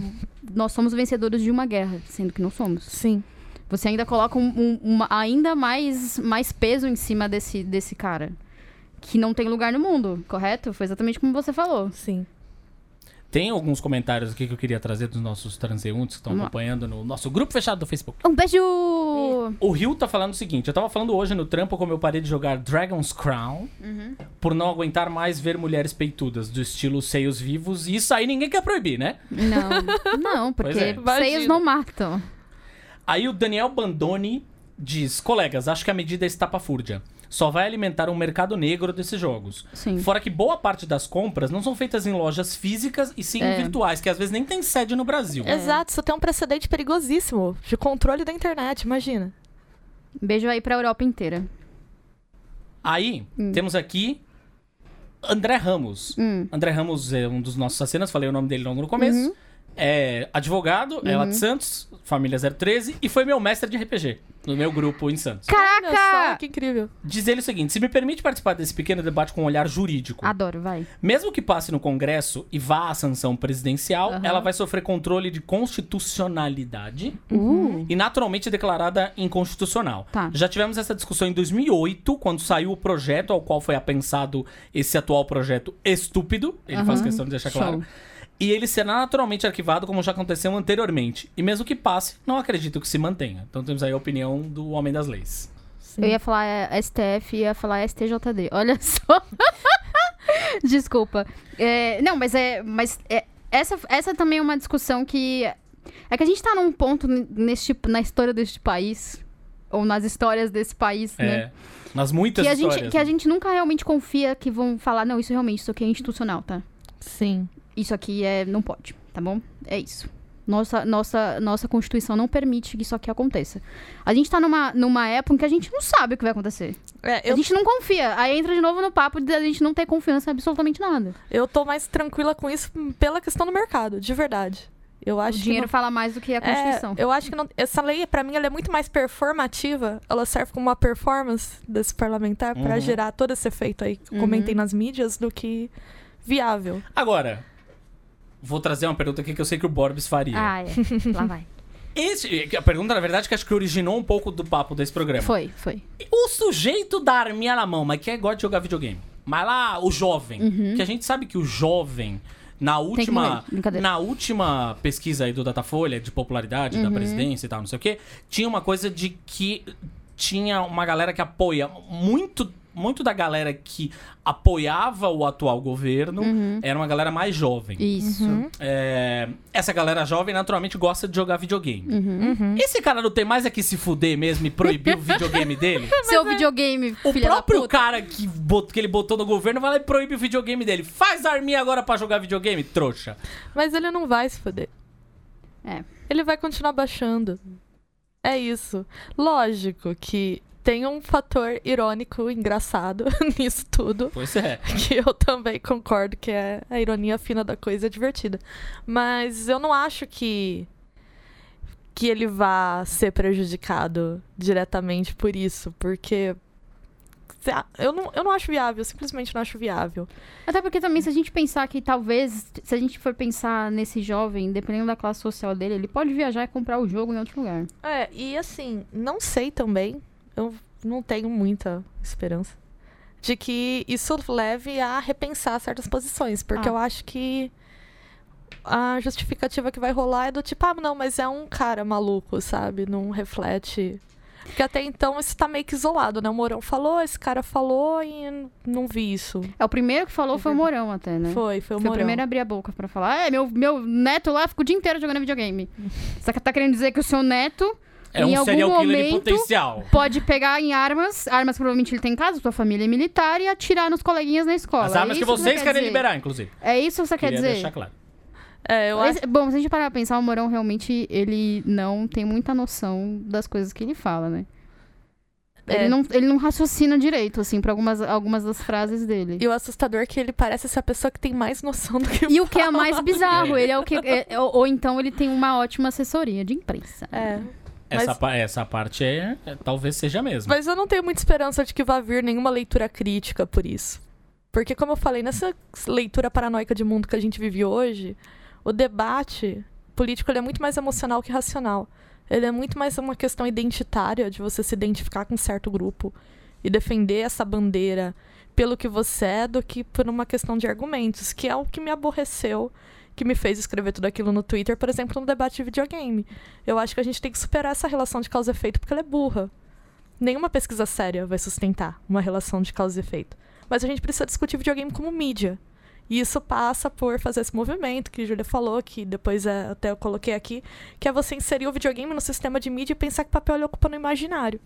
nós somos vencedores de uma guerra, sendo que não somos. Sim. Você ainda coloca um- um- uma- ainda mais, mais peso em cima desse, desse cara. Que não tem lugar no mundo, correto? Foi exatamente como você falou. Sim. Tem alguns comentários aqui que eu queria trazer dos nossos transeuntes que estão acompanhando no nosso grupo fechado do Facebook. Um beijo! O Rio tá falando o seguinte: eu tava falando hoje no trampo como eu parei de jogar Dragon's Crown Uhum. por não aguentar mais ver mulheres peitudas do estilo seios vivos. E isso aí ninguém quer proibir, né? Não, [laughs] não, porque é. seios não matam. Aí o Daniel Bandoni diz: Colegas, acho que a medida é estapafúrdia. Só vai alimentar um mercado negro desses jogos. Sim. Fora que boa parte das compras não são feitas em lojas físicas e sim É. virtuais, que às vezes nem tem sede no Brasil. Exato, isso tem um precedente perigosíssimo de controle da internet, imagina. Beijo aí pra Europa inteira. Aí, Hum. temos aqui André Ramos. Hum. André Ramos é um dos nossos assassinos, falei o nome dele logo no começo. Uhum. É advogado, é lá de Santos, família 013, e foi meu mestre de RPG no meu grupo em Santos. Olha só, Caraca! que incrível. Diz ele o seguinte: se me permite participar desse pequeno debate com um olhar jurídico. Adoro, vai. Mesmo que passe no Congresso e vá à sanção presidencial, Aham. ela vai sofrer controle de constitucionalidade Uh. e naturalmente declarada inconstitucional. Tá. Já tivemos essa discussão em 2008, quando saiu o projeto ao qual foi apensado esse atual projeto estúpido. Ele faz questão de deixar Show. claro. E ele será naturalmente arquivado, como já aconteceu anteriormente. E mesmo que passe, não acredito que se mantenha. Então temos aí a opinião do homem das leis. Eu ia falar é, STF e ia falar STJD. [laughs] Olha só. Desculpa. É, não, mas é. Mas é, essa, essa também é uma discussão que. É que a gente tá num ponto neste, na história deste país, ou nas histórias desse país, né? É. Nas muitas Que a, histórias. gente, que a né? gente nunca realmente confia que vão falar, não, isso realmente, isso aqui é institucional, tá? Sim. Isso aqui é. não pode, tá bom? É isso. Nossa, nossa, nossa Constituição não permite que isso aqui aconteça. A gente tá numa, numa época em que a gente não sabe o que vai acontecer. É, A eu, gente não confia. Aí entra de novo no papo de a gente não ter confiança em absolutamente nada. eu tô mais tranquila com isso pela questão do mercado, de verdade. Eu O acho que dinheiro não- fala mais do que a Constituição. É, eu acho que não- essa lei, pra mim, ela é muito mais performativa. Ela serve como uma performance desse parlamentar pra Uhum. gerar todo esse efeito aí que eu Uhum. comentei nas mídias do que viável. Agora, vou trazer uma pergunta aqui que eu sei que o Borbs faria. Ah, é. [laughs] Lá vai. Esse, a pergunta, na verdade, que acho que originou um pouco do papo desse programa. Foi, foi. O sujeito da arminha na mão, mas que é gosta de jogar videogame. Mas lá, o jovem. Que a gente sabe que o jovem, na Uhum. última. Na última pesquisa aí do Datafolha de popularidade da Uhum. presidência e tal, não sei o quê, tinha uma coisa de que tinha uma galera que apoia. Muito, muito da galera que apoiava o atual governo Uhum. era uma galera mais jovem. Isso. É, essa galera jovem naturalmente gosta de jogar videogame. Uhum. Esse cara não tem mais é que se fuder mesmo e proibir o videogame dele? [laughs] Seu videogame, O filha da próprio puta. cara que, bot- que ele botou no governo vai lá e proíbe o videogame dele. Faz arminha agora pra jogar videogame, trouxa. Mas ele não vai se foder. É. Ele vai continuar baixando. É isso. Lógico que tem um fator irônico, engraçado [laughs] nisso tudo. Pois é. [laughs] que eu também concordo que é a ironia fina da coisa é divertida. Mas eu não acho que que ele vá ser prejudicado diretamente por isso, porque eu não, eu não acho viável, eu simplesmente não acho viável. Até porque também, se a gente pensar que talvez, se a gente for pensar nesse jovem, dependendo da classe social dele, ele pode viajar e comprar o jogo em outro lugar. É, e assim, não sei também, eu não tenho muita esperança de que isso leve a repensar certas posições, porque Ah. eu acho que a justificativa que vai rolar é do tipo, ah, não, mas é um cara maluco, sabe? Não reflete. Porque até então isso tá meio que isolado, né? O Mourão falou, esse cara falou e não vi isso. É, o primeiro que falou foi o Morão até, né? Foi, foi o Foi o Mourão. primeiro a abrir a boca pra falar. É, meu, meu neto lá fica o dia inteiro jogando videogame. [laughs] Você tá querendo dizer que o seu neto É Em um algum serial killer em momento- potencial. pode pegar em armas, armas provavelmente ele tem em casa, sua família é militar, e atirar nos coleguinhas na escola. As É armas que isso você vocês quer querem dizer? liberar, inclusive. É isso que você quer Queria dizer? deixar claro. É, eu acho Esse- bom, se a gente parar pra pensar, o Morão realmente, ele não tem muita noção das coisas que ele fala, né? É. Ele, não, ele não raciocina direito, assim, pra algumas, algumas das frases dele. E o assustador é que ele parece ser a pessoa que tem mais noção do que E o que é mais bizarro, É. [laughs] ele é o que. é- ou, ou então ele tem uma ótima assessoria de imprensa. É. Essa, Mas- pa- essa parte é, é- talvez seja mesmo. Mas eu não tenho muita esperança de que vá vir nenhuma leitura crítica por isso. Porque, como eu falei, nessa leitura paranoica de mundo que a gente vive hoje, o debate político ele é muito mais emocional que racional. Ele é muito mais uma questão identitária, de você se identificar com um certo grupo e defender essa bandeira pelo que você é, do que por uma questão de argumentos, que é o que me aborreceu, que me fez escrever tudo aquilo no Twitter, por exemplo, no debate de videogame. Eu acho que a gente tem que superar essa relação de causa e efeito porque ela é burra. Nenhuma pesquisa séria vai sustentar uma relação de causa e efeito. Mas a gente precisa discutir videogame como mídia. E isso passa por fazer esse movimento que a Júlia falou, que depois é, até eu coloquei aqui, que é você inserir o videogame no sistema de mídia e pensar que papel ele ocupa no imaginário.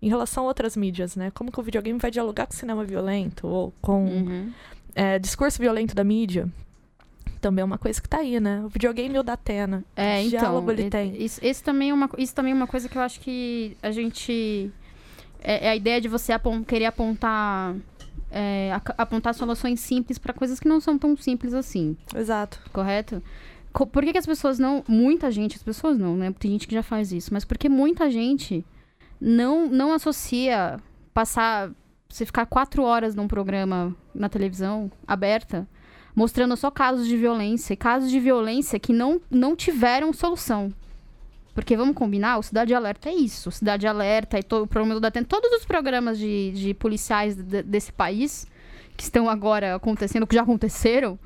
Em relação a outras mídias, né? Como que o videogame vai dialogar com cinema violento ou com Uhum. é, discurso violento da mídia? Também é uma coisa que tá aí, né? O videogame e o da Atena. É, então. diálogo ele tem? Isso, esse também é uma, isso também é uma coisa que eu acho que a gente. É, é a ideia de você apon- querer apontar. é, apontar soluções simples pra coisas que não são tão simples assim, Exato. correto? Co- Por que, que as pessoas não. Muita gente, as pessoas não, né? Tem gente que já faz isso, mas porque muita gente não, não associa passar. Você ficar quatro horas num programa na televisão aberta, mostrando só casos de violência, e casos de violência que não, não tiveram solução. Porque vamos combinar, o Cidade Alerta é isso. O Cidade Alerta e todo, o programa do Datena, todos os programas de, de policiais de- desse país que estão agora acontecendo, que já aconteceram,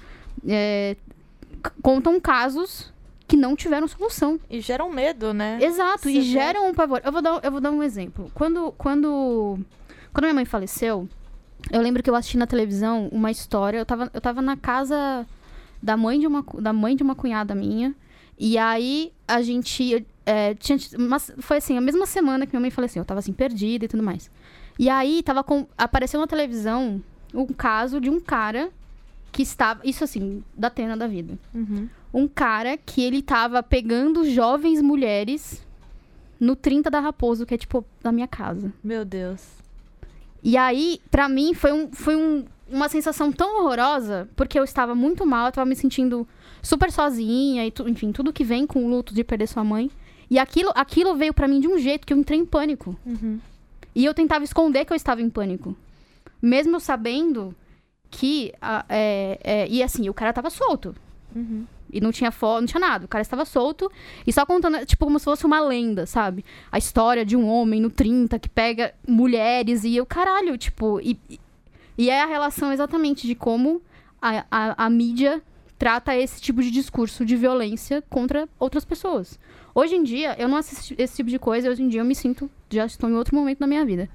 é, contam casos que não tiveram solução. E geram medo, né? Exato, e geram um pavor. Eu vou dar, eu vou dar um exemplo. Quando, quando, quando minha mãe faleceu, Eu lembro que eu assisti na televisão uma história. Eu tava, eu tava na casa da mãe de uma, da mãe de uma cunhada minha. E aí a gente. é, tinha, uma- foi assim, a mesma semana que minha mãe faleceu. Eu tava assim, perdida e tudo mais. E aí tava com, apareceu na televisão um caso de um cara que estava. Isso assim, da Tena da vida. Uhum. Um cara que ele tava pegando jovens mulheres no 30 da Raposo, que é tipo da minha casa. Meu Deus. E aí, pra mim, foi, um, foi um- uma sensação tão horrorosa, porque eu estava muito mal, eu tava me sentindo super sozinha, e tu- enfim, tudo que vem com o luto de perder sua mãe. E aquilo, aquilo veio pra mim de um jeito que eu entrei em pânico. Uhum. E eu tentava esconder que eu estava em pânico. Mesmo sabendo que. ah, é, é, e assim, o cara tava solto. Uhum. E não tinha foto, não tinha nada. O cara estava solto e só contando, tipo, como se fosse uma lenda, sabe? A história de um homem no 30 que pega mulheres e eu, caralho, tipo. E, e- é a relação exatamente de como a, a, a mídia trata esse tipo de discurso de violência contra outras pessoas. Hoje em dia, eu não assisto esse tipo de coisa, hoje em dia eu me sinto, já estou em outro momento da minha vida.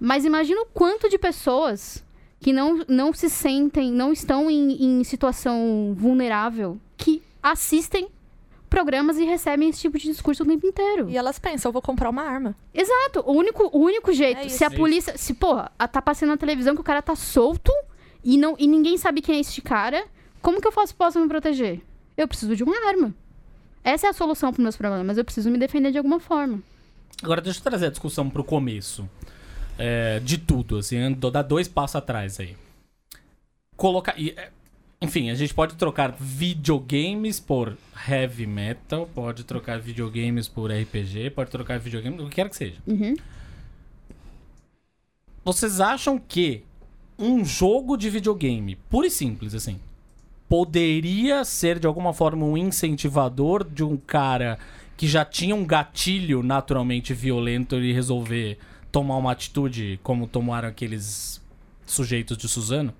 Mas imagina o quanto de pessoas que não, não se sentem, não estão em, em situação vulnerável, assistem programas e recebem esse tipo de discurso o tempo inteiro. E elas pensam, eu vou comprar uma arma. Exato. O único, o único jeito, É se a polícia. Se, porra, a- tá passando na televisão que o cara tá solto e, não, e ninguém sabe quem é este cara, como que eu faço, posso me proteger? Eu preciso de uma arma. Essa é a solução para meus problemas. Eu preciso me defender de alguma forma. Agora deixa eu trazer a discussão pro começo. É, de tudo, assim, dar dois passos atrás aí. Colocar. e, é, Enfim, a gente pode trocar videogames por heavy metal, pode trocar videogames por RPG, pode trocar videogames, o que quer que seja. Uhum. Vocês acham que um jogo de videogame, puro e simples, assim, poderia ser de alguma forma um incentivador de um cara que já tinha um gatilho naturalmente violento e resolver tomar uma atitude como tomaram aqueles sujeitos de Suzano?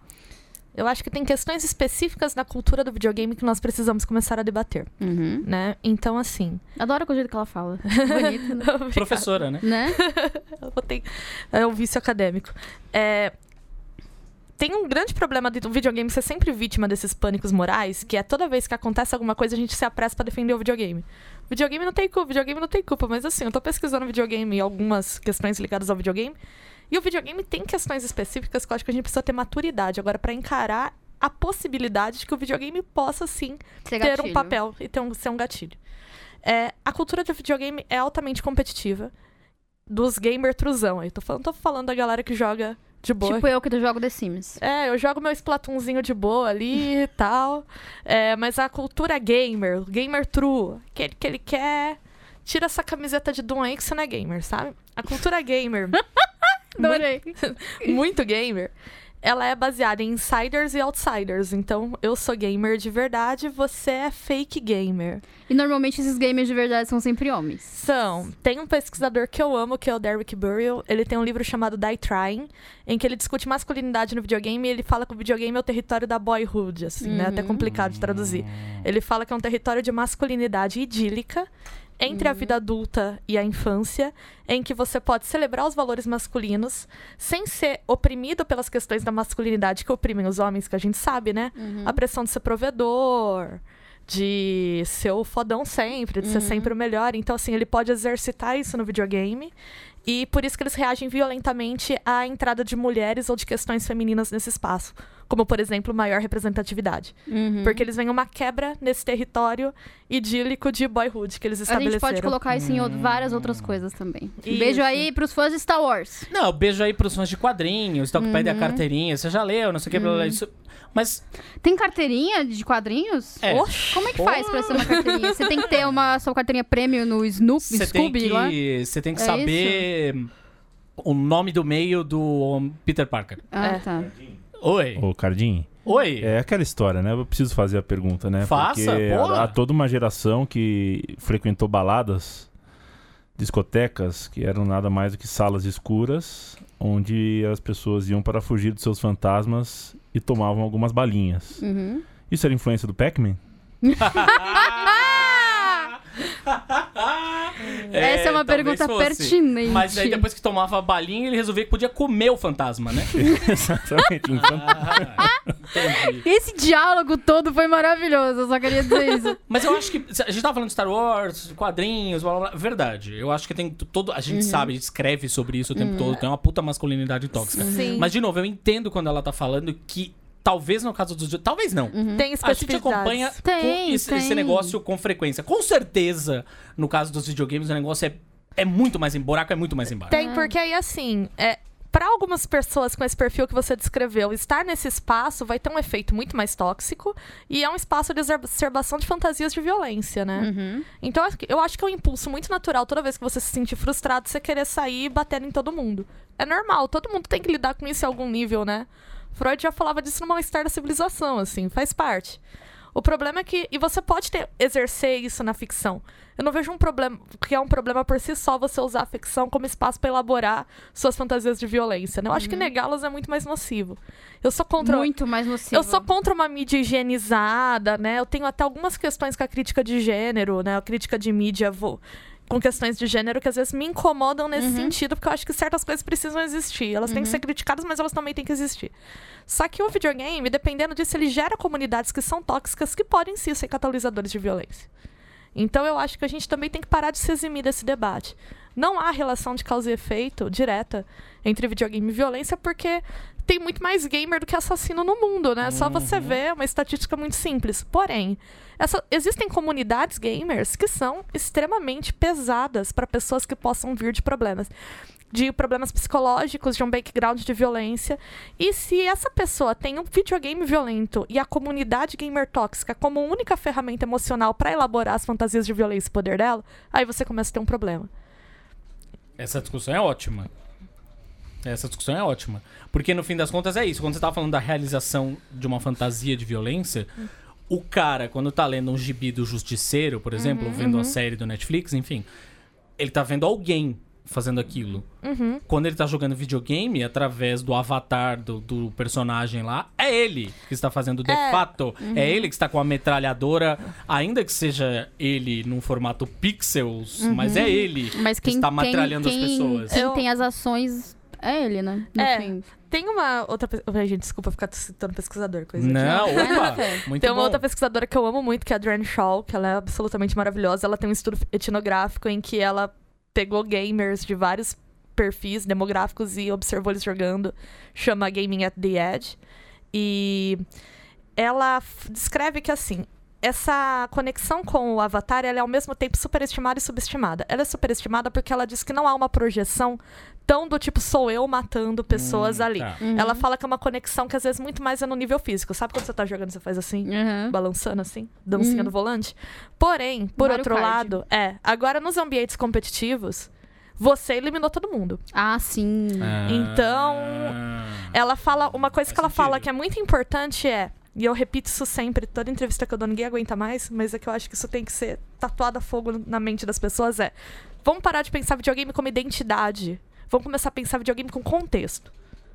Eu acho que tem questões específicas da cultura do videogame que nós precisamos começar a debater, Uhum. né? Então, assim... Adoro o jeito que ela fala. [laughs] Bonito, né? Professora, né? né? [laughs] Eu vou ter- É o vício acadêmico. É, Tem um grande problema do videogame ser sempre vítima desses pânicos morais, que é toda vez que acontece alguma coisa, a gente se apressa pra defender o videogame. O videogame não tem culpa, o videogame não tem culpa, mas assim, eu tô pesquisando videogame e algumas questões ligadas ao videogame, e o videogame tem questões específicas que eu acho que a gente precisa ter maturidade agora pra encarar a possibilidade de que o videogame possa sim Ser ter um papel e ter um, ser um gatilho. É, a cultura de videogame é altamente competitiva. Dos gamer truzão aí. Tô falando, tô falando da galera que joga de boa. Tipo eu que jogo The Sims. É, eu jogo meu Splatoonzinho de boa ali e [laughs] tal. É, mas a cultura gamer, gamer true, aquele que ele quer. Tira essa camiseta de Doom aí que você não é gamer, sabe? A cultura gamer, [laughs] Adorei. [laughs] muito gamer, ela é baseada em insiders e outsiders. Então, eu sou gamer de verdade, você é fake gamer. E normalmente esses gamers de verdade são sempre homens. São. Tem um pesquisador que eu amo, que é o Derek Burrill. Ele tem um livro chamado Die Trying, em que ele discute masculinidade no videogame e ele fala que o videogame é o território da boyhood, assim, né? Até Uhum. complicado de traduzir. Ele fala que é um território de masculinidade idílica entre a vida adulta e a infância, em que você pode celebrar os valores masculinos sem ser oprimido pelas questões da masculinidade que oprimem os homens, que a gente sabe, né? A pressão de ser provedor, de ser o fodão sempre, de ser sempre o melhor. Então, assim, ele pode exercitar isso no videogame. E por isso que eles reagem violentamente à entrada de mulheres ou de questões femininas nesse espaço. Como, por exemplo, maior representatividade. Uhum. Porque eles veem uma quebra nesse território idílico de boyhood que eles A estabeleceram. gente pode colocar isso em ou- várias outras coisas também. Isso. Beijo aí pros fãs de Star Wars. Não, beijo aí pros fãs de quadrinhos, então que pedem a carteirinha, você já leu, não sei o que, blá, blá, blá, isso. Mas, Tem carteirinha de quadrinhos? é, Oxi! Como é que faz pra ser uma carteirinha? Você tem que ter uma sua carteirinha prêmio no Snoop, você tem Scooby lá? que, você tem que É saber o nome do meio do Peter Parker. Ah, É. tá. Oi. Ô, Cardinho, Oi. é aquela história, né? Eu preciso fazer a pergunta, né? Faça, Porque porra. há, há toda uma geração que frequentou baladas, discotecas, que eram nada mais do que salas escuras, onde as pessoas iam para fugir dos seus fantasmas e tomavam algumas balinhas. Uhum. Isso era influência do Pac-Man? [laughs] [laughs] Essa é uma talvez pergunta fosse. pertinente. Mas aí depois que tomava a balinha, ele resolveu que podia comer o fantasma, né? [laughs] Exatamente. Ah. Esse diálogo todo foi maravilhoso, eu só queria dizer isso. [laughs] Mas eu acho que. A gente tava falando de Star Wars, quadrinhos, blá blá blá. Verdade. Eu acho que tem todo. A gente sabe, a gente escreve sobre isso o tempo todo. Tem uma puta masculinidade tóxica. Sim. Mas, de novo, eu entendo quando ela tá falando que talvez no caso dos. Talvez não. Tem A gente acompanha Tem, com esse, esse tem. negócio com frequência. Com certeza, no caso dos videogames, o negócio é, é muito mais em buraco, é muito mais embaixo. Tem, porque aí assim, é, para algumas pessoas com esse perfil que você descreveu, estar nesse espaço vai ter um efeito muito mais tóxico e é um espaço de exacerbação de fantasias de violência, né? Uhum. Então eu acho que é um impulso muito natural toda vez que você se sentir frustrado, você querer sair e bater em todo mundo. É normal, todo mundo tem que lidar com isso em algum nível, né? Freud já falava disso numa história da civilização, assim, faz parte. O problema é que. E você pode ter, exercer isso na ficção. Eu não vejo um problema. Que é um problema por si só você usar a ficção como espaço para elaborar suas fantasias de violência. Né? Eu acho que negá-las é muito mais nocivo. Eu sou contra. Muito mais nocivo. Eu sou contra uma mídia higienizada, né? Eu tenho até algumas questões com a crítica de gênero, né? A crítica de mídia vo- com questões de gênero que às vezes me incomodam nesse Uhum. sentido, porque eu acho que certas coisas precisam existir. Elas têm que ser criticadas, mas elas também têm que existir. Só que o videogame, dependendo disso, ele gera comunidades que são tóxicas que podem sim ser catalisadores de violência. Então eu acho que a gente também tem que parar de se eximir desse debate. Não há relação de causa e efeito direta entre videogame e violência, porque tem muito mais gamer do que assassino no mundo, né? Só você ver uma estatística muito simples. Porém, essa- existem comunidades gamers que são extremamente pesadas para pessoas que possam vir de problemas. De problemas psicológicos, de um background de violência. E se essa pessoa tem um videogame violento e a comunidade gamer tóxica como única ferramenta emocional para elaborar as fantasias de violência e poder dela, aí você começa a ter um problema. Essa discussão é ótima. Essa discussão é ótima. Porque no fim das contas é isso. Quando você tava falando da realização de uma fantasia de violência, o cara, quando tá lendo um gibi do Justiceiro, por exemplo, ou vendo a série do Netflix, enfim, ele tá vendo alguém fazendo aquilo. Uhum. Quando ele tá jogando videogame, através do avatar do, do personagem lá, é ele que está fazendo de É. fato. É ele que está com a metralhadora, ainda que seja ele num formato pixels, mas é ele Mas que quem, está quem- metralhando quem, as pessoas. Quem tem as ações é ele, né? No É. fim. Tem uma outra. Ai, gente, desculpa ficar citando pesquisador, coisa de- Não, opa! [laughs] Tem Muito Tem uma bom. outra pesquisadora que eu amo muito, que é a Dran Shaw, que ela é absolutamente maravilhosa. Ela tem um estudo etnográfico em que ela pegou gamers de vários perfis demográficos e observou eles jogando. Chama Gaming at the Edge. E ela descreve que, assim, essa conexão com o avatar ela é ao mesmo tempo superestimada e subestimada. Ela é superestimada porque ela diz que não há uma projeção tão do tipo sou eu matando pessoas Hum, ali. tá. Ela fala que é uma conexão que às vezes muito mais é no nível físico. Sabe quando você tá jogando, você faz assim? Uhum. balançando assim, dancinha Uhum. no volante. Porém, por Mario outro Kart. lado, é, agora nos ambientes competitivos, você eliminou todo mundo. Ah, sim. Ah. Então, Ela fala, uma coisa Faz que ela fala sentido. que é muito importante é, e eu repito isso sempre, toda entrevista que eu dou ninguém aguenta mais, mas é que eu acho que isso tem que ser tatuado a fogo na mente das pessoas é, vamos parar de pensar videogame como identidade. Vamos começar a pensar videogame com contexto.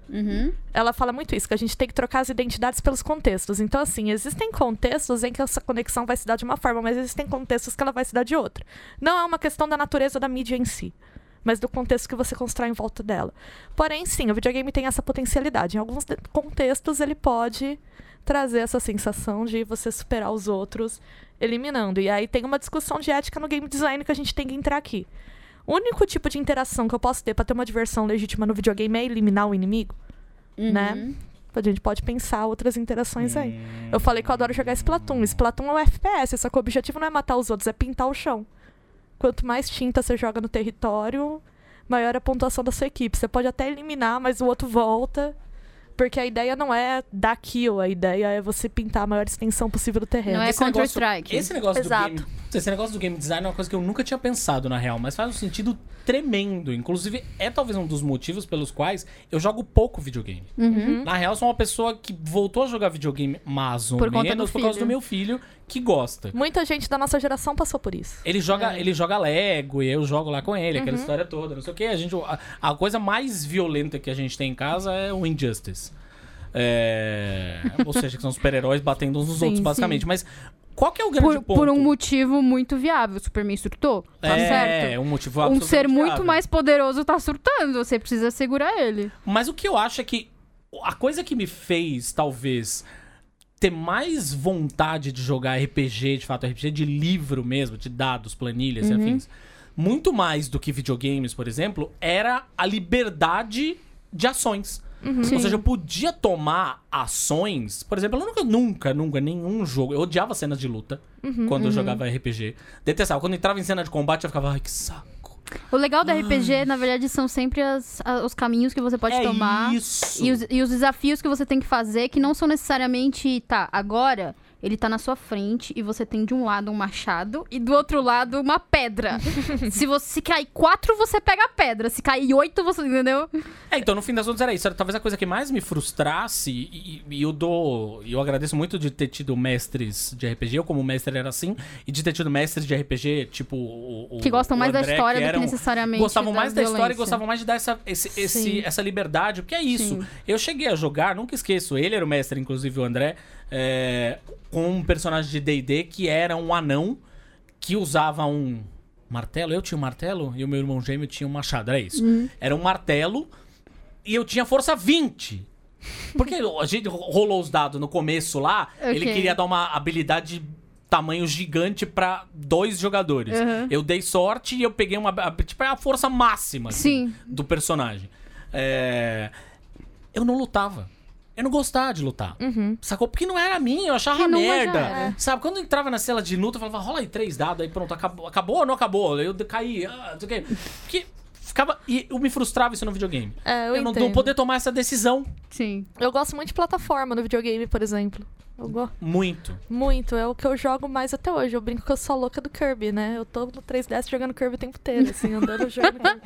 Uhum. Ela fala muito isso, que a gente tem que trocar as identidades pelos contextos. Então, assim, existem contextos em que essa conexão vai se dar de uma forma, mas existem contextos que ela vai se dar de outra. Não é uma questão da natureza da mídia em si, mas do contexto que você constrói em volta dela. Porém, sim, o videogame tem essa potencialidade. Em alguns contextos, ele pode trazer essa sensação de você superar os outros eliminando. E aí tem uma discussão de ética no game design que a gente tem que entrar aqui. O único tipo de interação que eu posso ter pra ter uma diversão legítima no videogame é eliminar o inimigo Uhum. né? A gente pode pensar outras interações aí. Eu falei que eu adoro jogar Splatoon. Splatoon é um FPS, só que o objetivo não é matar os outros, é pintar o chão. Quanto mais tinta você joga no território, maior a pontuação da sua equipe. Você pode até eliminar, mas o outro volta. Porque a ideia não é dar kill, a ideia é você pintar a maior extensão possível do terreno. Não é Esse negócio- Counter-Strike. Esse negócio Exato. do game. Esse negócio do game design é uma coisa que eu nunca tinha pensado, na real, mas faz um sentido tremendo. Inclusive, é talvez um dos motivos pelos quais eu jogo pouco videogame. Uhum. Na real, sou uma pessoa que voltou a jogar videogame mais ou Por conta menos por causa do meu filho, que gosta. Muita gente da nossa geração passou por isso. Ele joga, ele joga Lego e eu jogo lá com ele, Uhum. aquela história toda, não sei o que. A, gente, a, a coisa mais violenta que a gente tem em casa é o Injustice. É, Ou seja, que são super-heróis batendo uns nos Sim, outros, sim. basicamente. Mas qual que é o grande Por, ponto? por um motivo muito viável. Superman surtou, tá é, certo? um motivo Um ser muito viável. mais poderoso tá surtando. Você precisa segurar ele. Mas o que eu acho é que a coisa que me fez, talvez, ter mais vontade de jogar RPG, de fato, RPG de livro mesmo, de dados, planilhas e Uhum. afins, muito mais do que videogames, por exemplo, era a liberdade de ações. Ou Sim. seja, eu podia tomar ações. Por exemplo, eu nunca, nunca, nunca, nenhum jogo. Eu odiava cenas de luta quando eu jogava RPG. Detestava. Quando entrava em cena de combate, eu ficava, ai, que saco. O legal do RPG, na verdade, são sempre as- a- os caminhos que você pode é tomar. isso. E os, e os desafios que você tem que fazer, que não são necessariamente, tá, agora ele tá na sua frente e você tem de um lado um machado e do outro lado uma pedra. [laughs] se você se cair quatro, você pega a pedra. Se cair oito, você. Entendeu? É, então no fim das contas era isso. Era talvez a coisa que mais me frustrasse. E, e eu dou. e Eu agradeço muito de ter tido mestres de RPG. Eu, como mestre, era assim. E de ter tido mestres de RPG, tipo. O, o- Que gostam mais da André, história do que eram- necessariamente Gostavam mais da história e violência. gostavam mais de dar essa, esse, esse- essa liberdade. Porque é isso. Sim. Eu cheguei a jogar, nunca esqueço. Ele era o mestre, inclusive o André. É, com um personagem de DD que era um anão que usava um martelo. Eu tinha um martelo e o meu irmão gêmeo tinha um machado. Era isso. Uhum. Era um martelo e eu tinha força 20. Porque [laughs] a gente rolou os dados no começo lá, ele Ok. queria dar uma habilidade tamanho gigante pra dois jogadores. Uhum. Eu dei sorte e eu peguei uma tipo é a força máxima assim, Sim. do personagem. É, eu não lutava. Eu não gostava de lutar. Sacou? Porque não era minha, eu achava Que já merda. era. Sabe? Quando eu entrava na cela de luta, eu falava, rola aí três dados, aí pronto, acabou, acabou ou não acabou? Eu caí, ah, não sei o quê. Porque ficava. E eu me frustrava isso no videogame. É, eu, eu não, não poder tomar essa decisão Sim. Eu gosto muito de plataforma no videogame, por exemplo. Eu gosto muito. muito, é o que eu jogo mais até hoje. Eu brinco que eu sou louca do Kirby, né? Eu tô no 3DS jogando Kirby o tempo inteiro, assim, andando jogando Kirby.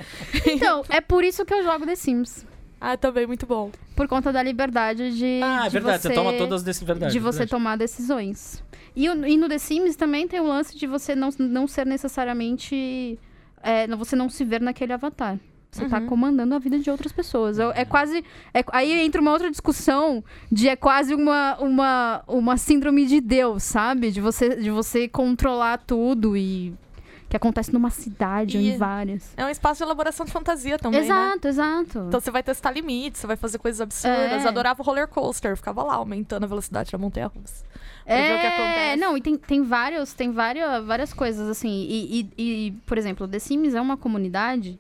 [laughs] Então, é por isso que eu jogo The Sims. Ah, também, muito bom. Por conta da liberdade de. Ah, é de verdade, você, você toma todas verdade. de você verdade. tomar decisões. E, o- e no The Sims também tem o lance de você não, não ser necessariamente. é, você não se ver naquele avatar. Você tá Uhum. comandando a vida de outras pessoas. É, é quase. é- aí entra uma outra discussão de é quase uma, uma, uma síndrome de Deus, sabe? De você, de você controlar tudo e. Que acontece numa cidade ou E- em várias. É um espaço de elaboração de fantasia também, né? exato, exato. Então você vai testar limites, você vai fazer coisas absurdas. É. Adorava o roller coaster, ficava lá aumentando a velocidade da montanha russa. É, não, e tem, tem, vários, tem várias, várias coisas, assim. E, e- e, por exemplo, The Sims é uma comunidade,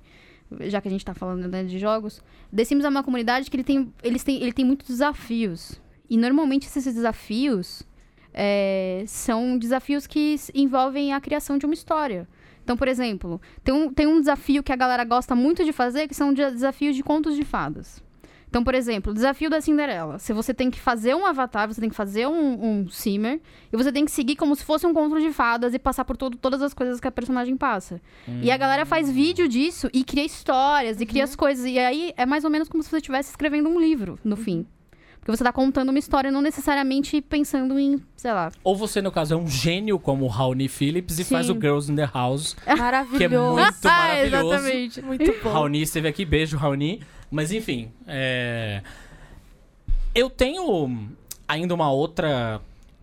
já que a gente tá falando né, de jogos, The Sims é uma comunidade que ele tem, eles têm, ele tem muitos desafios. E normalmente esses desafios é, são desafios que envolvem a criação de uma história. Então, por exemplo, tem um, tem um desafio que a galera gosta muito de fazer, que são de- desafios de contos de fadas. Então, por exemplo, o desafio da Cinderela. Se você tem que fazer um avatar, você tem que fazer um, um simmer, e você tem que seguir como se fosse um conto de fadas e passar por todo- todas as coisas que a personagem passa. E a galera faz vídeo disso e cria histórias e cria as coisas. E aí é mais ou menos como se você estivesse escrevendo um livro, no fim. Porque você tá contando uma história, não necessariamente pensando em, sei lá. Ou você, no caso, é um gênio como o Raoni Phillips e faz o Sim. Girls in the House. Maravilhoso. [laughs] Que é muito maravilhoso. exatamente. Muito bom. Raoni esteve aqui, beijo, Raoni. Mas enfim, é... eu tenho ainda uma outra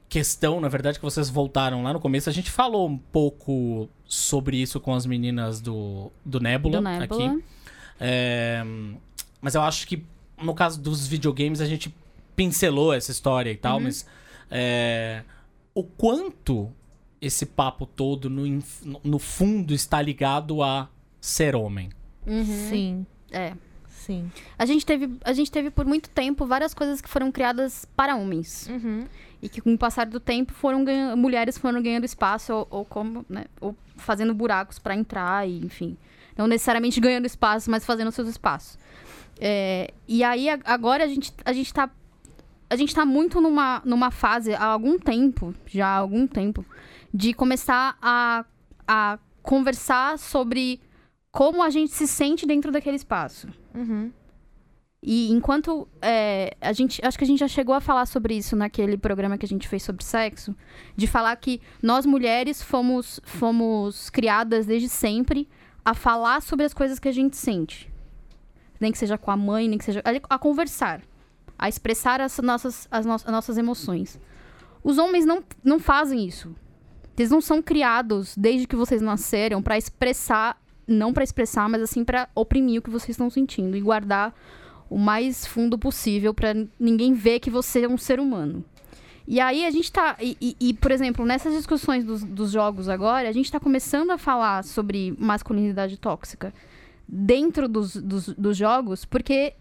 questão, na verdade, que vocês voltaram lá no começo. A gente falou um pouco sobre isso com as meninas do, do Nebula, Do Nebula. aqui. É, Mas eu acho que no caso dos videogames a gente pincelou essa história e tal, mas é, o quanto esse papo todo no, no fundo está ligado a ser homem. Sim, É. sim. A gente, teve, a gente teve por muito tempo várias coisas que foram criadas para homens. Uhum. E que com o passar do tempo foram ganha- mulheres foram ganhando espaço ou, ou como, né, ou fazendo buracos para entrar e enfim, não necessariamente ganhando espaço, mas fazendo seus espaços. É, e aí a- agora a gente a gente tá a gente tá muito numa, numa fase há algum tempo, já há algum tempo, de começar a, a conversar sobre como a gente se sente dentro daquele espaço. Uhum. E enquanto é, a gente. Acho que a gente já chegou a falar sobre isso naquele programa que a gente fez sobre sexo. De falar que nós mulheres fomos, fomos criadas desde sempre a falar sobre as coisas que a gente sente. Nem que seja com a mãe, nem que seja. A, a conversar. A expressar as nossas, as, no- as nossas emoções. Os homens não, não fazem isso. Eles não são criados desde que vocês nasceram pra expressar, não pra expressar, mas assim pra oprimir o que vocês estão sentindo e guardar o mais fundo possível pra ninguém ver que você é um ser humano. E aí a gente tá. E, e- e, por exemplo, nessas discussões dos, dos jogos agora, a gente tá começando a falar sobre masculinidade tóxica dentro dos, dos, dos jogos, porque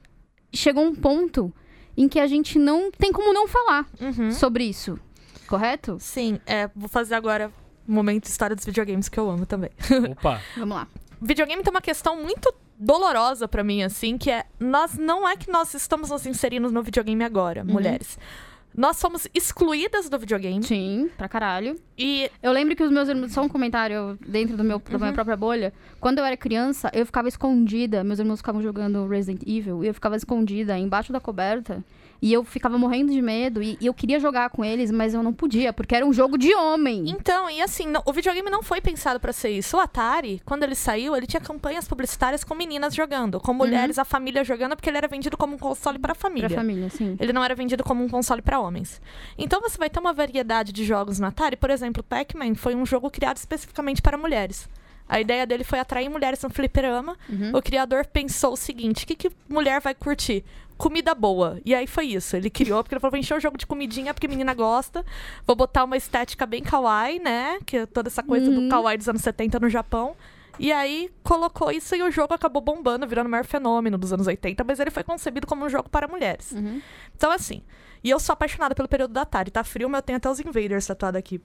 chegou um ponto em que a gente não tem como não falar Uhum. sobre isso. Correto? Sim, é, vou fazer agora o momento história dos videogames que eu amo também. [laughs] Opa. Vamos lá. videogame tem uma questão muito dolorosa pra mim, assim, que é nós não é que nós estamos nos inserindo no videogame agora, mulheres. Nós somos excluídas do videogame Sim, pra caralho. e Eu lembro que os meus irmãos. Só um comentário dentro do meu, da minha própria bolha. Quando eu era criança, eu ficava escondida. Meus irmãos ficavam jogando Resident Evil. E eu ficava escondida embaixo da coberta. E eu ficava morrendo de medo. E, e eu queria jogar com eles, mas eu não podia, porque era um jogo de homem. Então, e assim, não- o videogame não foi pensado pra ser isso. O Atari, quando ele saiu, ele tinha campanhas publicitárias com meninas jogando, com mulheres, a família jogando, porque ele era vendido como um console pra família. Pra família, sim. Ele não era vendido como um console pra homens. Então você vai ter uma variedade de jogos no Atari. Por exemplo, Pac-Man foi um jogo criado especificamente para mulheres. A ideia dele foi atrair mulheres no fliperama. O criador pensou o seguinte: o que, que mulher vai curtir? Comida boa. E aí foi isso. Ele criou, porque ele falou: vou encher o jogo de comidinha, porque menina gosta. Vou botar uma estética bem kawaii, né? Que é toda essa coisa do kawaii dos anos 70 no Japão. E aí colocou isso e o jogo acabou bombando, virando o maior fenômeno dos anos 80, mas ele foi concebido como um jogo para mulheres. Uhum. Então, assim. E eu sou apaixonada pelo período da Atari. Tá frio, mas eu tenho até os Invaders tatuado aqui.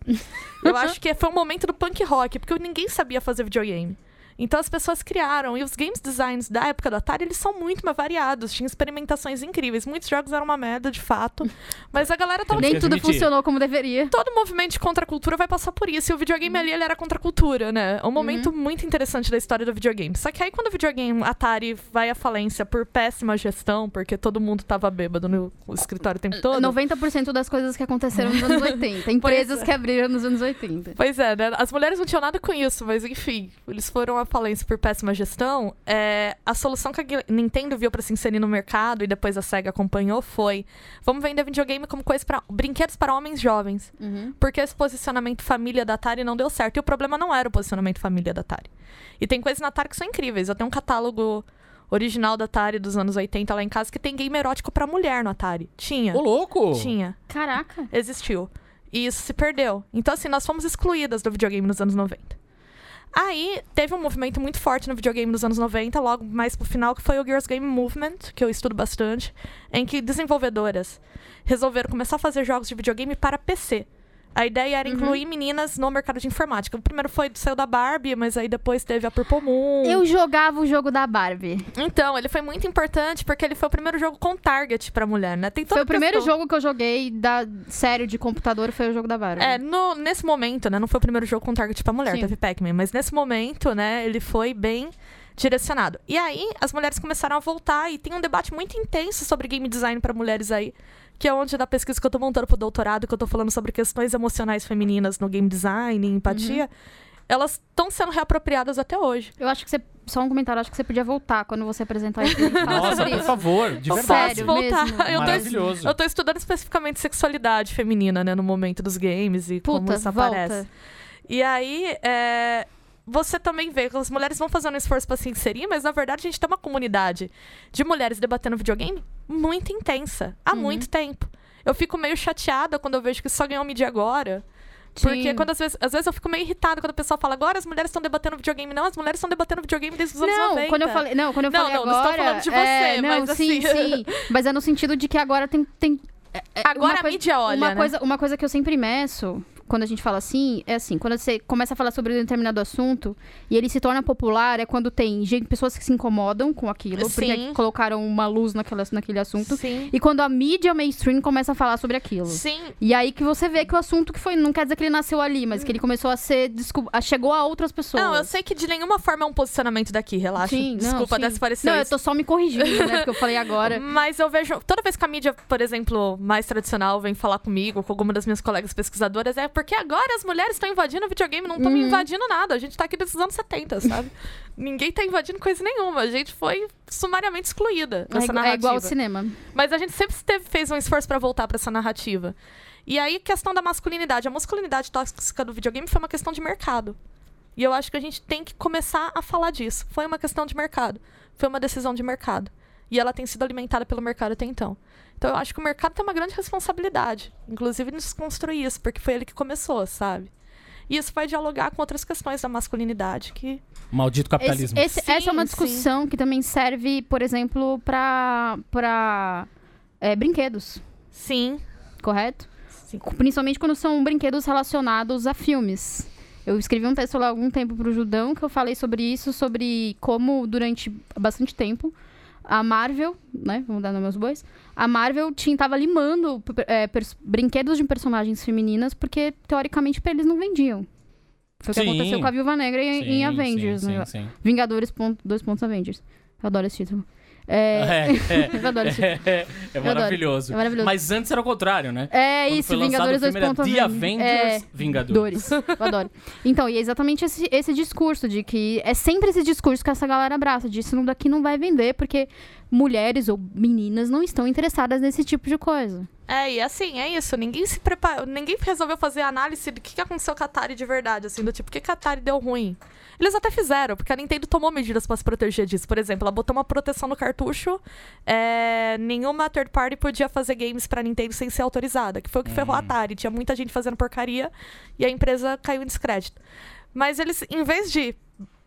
eu [laughs] acho que foi um momento do punk rock, porque ninguém sabia fazer videogame. Então as pessoas criaram. E os games designs da época do Atari, eles são muito mais variados. Tinha experimentações incríveis. Muitos jogos eram uma merda, de fato. [laughs] Mas a galera tava... Nem que tudo funcionou como deveria. Todo movimento de contracultura vai passar por isso. E o videogame ali, ele era contracultura, né? É um momento muito interessante da história do videogame. Só que aí, quando o videogame Atari vai à falência por péssima gestão, porque todo mundo tava bêbado no escritório o tempo todo... 90% das coisas que aconteceram nos anos [laughs] 80. Empresas é. que abriram nos anos 80. Pois é, né? As mulheres não tinham nada com isso, mas enfim, eles foram à falência por péssima gestão. É, a solução que a Nintendo viu pra se inserir no mercado e depois a SEGA acompanhou foi: vamos vender videogame como coisa para brinquedos para homens jovens. Uhum. Porque esse posicionamento família da Atari não deu certo. E o problema não era o posicionamento família da Atari. E tem coisas na Atari que são incríveis. Eu tenho um catálogo original da Atari dos anos 80 lá em casa que tem game erótico pra mulher no Atari. Tinha. Ô, louco! Tinha Caraca. existiu. E isso se perdeu. Então, assim, nós fomos excluídas do videogame nos anos 90. Aí, teve um movimento muito forte no videogame nos anos 90, logo mais pro final, que foi o Girls Game Movement, que eu estudo bastante, em que desenvolvedoras resolveram começar a fazer jogos de videogame para PC. A ideia era incluir meninas no mercado de informática. O primeiro foi saiu da Barbie, mas aí depois teve a Purple Moon. Eu jogava o jogo da Barbie. Então, ele foi muito importante porque ele foi o primeiro jogo com target pra mulher, né? Tem toda Foi o primeiro questão- jogo que eu joguei da série de computador, foi o jogo da Barbie. É, no- nesse momento, né? Não foi o primeiro jogo com target pra mulher, Sim. teve Pac-Man. Mas nesse momento, né, ele foi bem direcionado. E aí, as mulheres começaram a voltar e tem um debate muito intenso sobre game design pra mulheres aí. Que é onde da pesquisa que eu tô montando pro doutorado, que eu tô falando sobre questões emocionais femininas no game design, empatia. Elas estão sendo reapropriadas até hoje. Eu acho que você. Só um comentário, acho que você podia voltar quando você apresentar isso. [laughs] Nossa, por favor, de Eu verdade. Sério voltar. mesmo? Eu tô, Maravilhoso. eu tô estudando especificamente sexualidade feminina, né, no momento dos games e como Puta, isso volta. aparece. E aí, é, você também vê que as mulheres vão fazendo um esforço pra se inserir, mas na verdade a gente tem uma comunidade de mulheres debatendo videogame muito intensa, há Uhum. muito tempo. Eu fico meio chateada quando eu vejo que só ganhou mídia agora. Porque quando às vezes, às vezes eu fico meio irritada quando o pessoal fala agora as mulheres estão debatendo videogame. Não, as mulheres estão debatendo videogame desde os anos Não, 90. quando eu falei, não, quando eu Não, falei não, não estou agora, falando de você, é, não, mas sim, assim- sim, [laughs] mas é no sentido de que agora tem, tem é, é, Agora a coisa- mídia olha, uma né? coisa, uma coisa que eu sempre meço quando a gente fala assim, é assim, quando você começa a falar sobre um determinado assunto e ele se torna popular, é quando tem gente, pessoas que se incomodam com aquilo, porque Sim. colocaram uma luz naquela, naquele assunto, Sim. e quando a mídia mainstream começa a falar sobre aquilo. Sim, E aí que você vê que o assunto que foi, não quer dizer que ele nasceu ali, mas que ele começou a ser, a- chegou a outras pessoas. Não, eu sei que de nenhuma forma é um posicionamento daqui, relaxa. Sim, não, Desculpa, sim. se pareceu Não, eu tô só me corrigindo, né, porque eu falei agora. [laughs] Mas eu vejo. Toda vez que a mídia, por exemplo, mais tradicional vem falar comigo, com alguma das minhas colegas pesquisadoras, é porque porque agora as mulheres estão invadindo o videogame, não estão Uhum. invadindo nada. A gente tá aqui desses anos 70, sabe? [laughs] Ninguém tá invadindo coisa nenhuma. A gente foi sumariamente excluída É, nessa é narrativa. igual ao cinema. Mas a gente sempre teve- fez um esforço pra voltar pra essa narrativa. E aí, questão da masculinidade. A masculinidade tóxica do videogame foi uma questão de mercado. E eu acho que a gente tem que começar a falar disso. Foi uma questão de mercado. Foi uma decisão de mercado. E ela tem sido alimentada pelo mercado até então. Então eu acho que o mercado tem uma grande responsabilidade. Inclusive em desconstruir isso, porque foi ele que começou, sabe? E isso vai dialogar com outras questões da masculinidade que Maldito capitalismo. Esse- esse- essa é uma Sim, discussão que também serve, por exemplo, pra, pra é, brinquedos, sim, correto? sim. Principalmente quando são brinquedos relacionados a filmes. Eu escrevi um texto lá há algum tempo pro Judão que eu falei sobre isso, sobre como durante bastante tempo a Marvel, né, vamos dar nome aos bois, a Marvel tinha, tava limando é, brinquedos de personagens femininas porque, teoricamente, pra eles não vendiam. Foi o que Sim. aconteceu com a Viúva Negra em, em Sim, Avengers, sim, né? Vingadores, ponto, dois pontos Avengers. Eu adoro esse título. É, [laughs] É, eu adoro esse título. é, é maravilhoso. É maravilhoso. Mas antes era o contrário, né? É Quando isso, foi lançado Vingadores o filme, dois pontos era The Avengers. É, Vingadores. Dores. Eu adoro. Então, e é exatamente esse, esse discurso de que é sempre esse discurso que essa galera abraça, de isso daqui não vai vender, porque mulheres ou meninas não estão interessadas nesse tipo de coisa. É, e assim, é isso. Ninguém se preparou. Ninguém resolveu fazer análise do que, que aconteceu com a Atari de verdade, assim, do tipo, o que, que a Atari deu ruim. Eles até fizeram, porque a Nintendo tomou medidas pra se proteger disso. Por exemplo, ela botou uma proteção no cartucho. é, nenhuma third party podia fazer games pra Nintendo sem ser autorizada, que foi o que ferrou a Atari. Tinha muita gente fazendo porcaria e a empresa caiu em descrédito. Mas eles, em vez de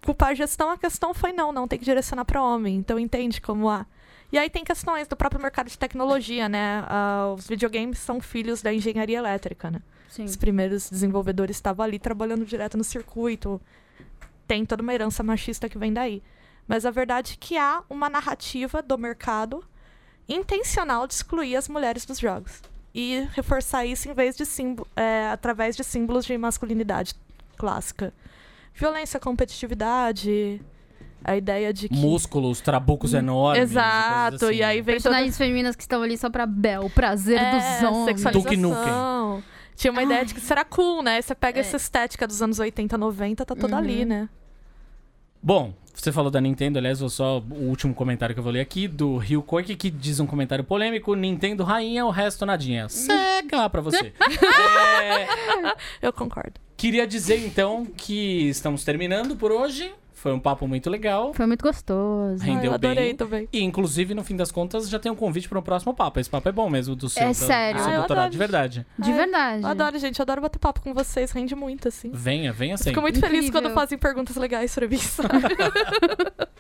culpar a gestão, a questão foi não, não tem que direcionar pra homem. Então entende como há. E aí tem questões do próprio mercado de tecnologia, né? Ah, os videogames são filhos da engenharia elétrica, né? Sim. Os primeiros desenvolvedores estavam ali trabalhando direto no circuito. Tem toda uma herança machista que vem daí. Mas a verdade é que há uma narrativa do mercado intencional de excluir as mulheres dos jogos. E reforçar isso em vez de símbolo, é, através de símbolos de masculinidade clássica. Violência, competitividade, a ideia de que. Músculos, trabucos enormes. Exato, assim. e aí vem toda Personagens femininas que estão ali só pra bel, prazer é, dos homens. Duke Nukem. Tinha uma ideia de que será cool, né? Você pega É. essa estética dos anos 80, 90, tá toda Uhum. ali, né? Bom, você falou da Nintendo, aliás, vou só o último comentário que eu vou ler aqui, do Rio Koik, que diz um comentário polêmico: Nintendo rainha, o resto nadinha. Cega pra você. [laughs] É, Eu concordo. queria dizer então que estamos terminando por hoje. Foi um papo muito legal. Foi muito gostoso. Rendeu Ah, eu adorei bem. também. E, inclusive, no fim das contas, já tem um convite para um próximo papo. Esse papo é bom mesmo, do seu, É do- sério. do seu Ah, eu doutorado, adoro. de verdade. De Ai, verdade. Eu adoro, gente. Eu adoro bater papo com vocês. Rende muito, assim. Venha, venha sempre. Fico muito feliz Incrível. quando fazem perguntas legais sobre mim, sabe? [laughs]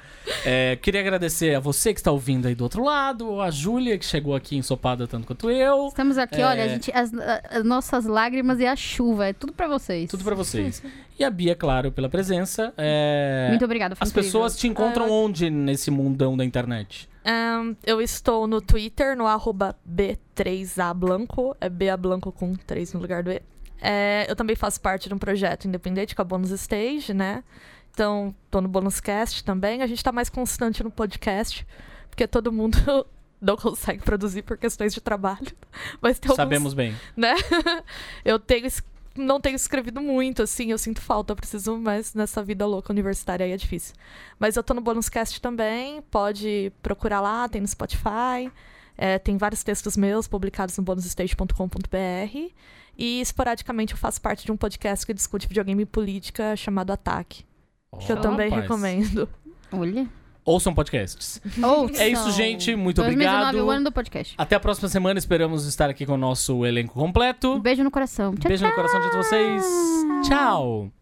É, queria agradecer a você que está ouvindo aí do outro lado, a Júlia, que chegou aqui ensopada tanto quanto eu. Estamos aqui, É. olha, a gente, as, as nossas lágrimas e a chuva, é tudo pra vocês. Tudo pra vocês. E a Bia, claro, pela presença. É, Muito obrigada, foi As incrível. pessoas te encontram Ah, onde nesse mundão da internet? Ahn, eu estou no Twitter, no arroba B3A é BA Blanco com 3 no lugar do E. É, eu também faço parte de um projeto independente com a Bonus Stage, né? Então, tô no Bonus Cast também. A gente tá mais constante no podcast, porque todo mundo [laughs] não consegue produzir por questões de trabalho. [laughs] Mas tem alguns, Sabemos bem. né? [laughs] eu tenho es- não tenho escrevido muito, assim, eu sinto falta, eu preciso mais nessa vida louca universitária aí é difícil. Mas eu tô no Bonus Cast também, pode procurar lá, tem no Spotify. é, tem vários textos meus publicados no bonusstage.com.br. E esporadicamente eu faço parte de um podcast que discute videogame e política chamado Ataque. Que eu também rapaz. recomendo. Olha. Ouçam podcasts. Ouçam. É isso, gente. Muito 2019, obrigado. o ano do podcast. Até a próxima semana. Esperamos estar aqui com o nosso elenco completo. Um beijo no coração. Tchau, Beijo no coração de todos vocês. Tchau.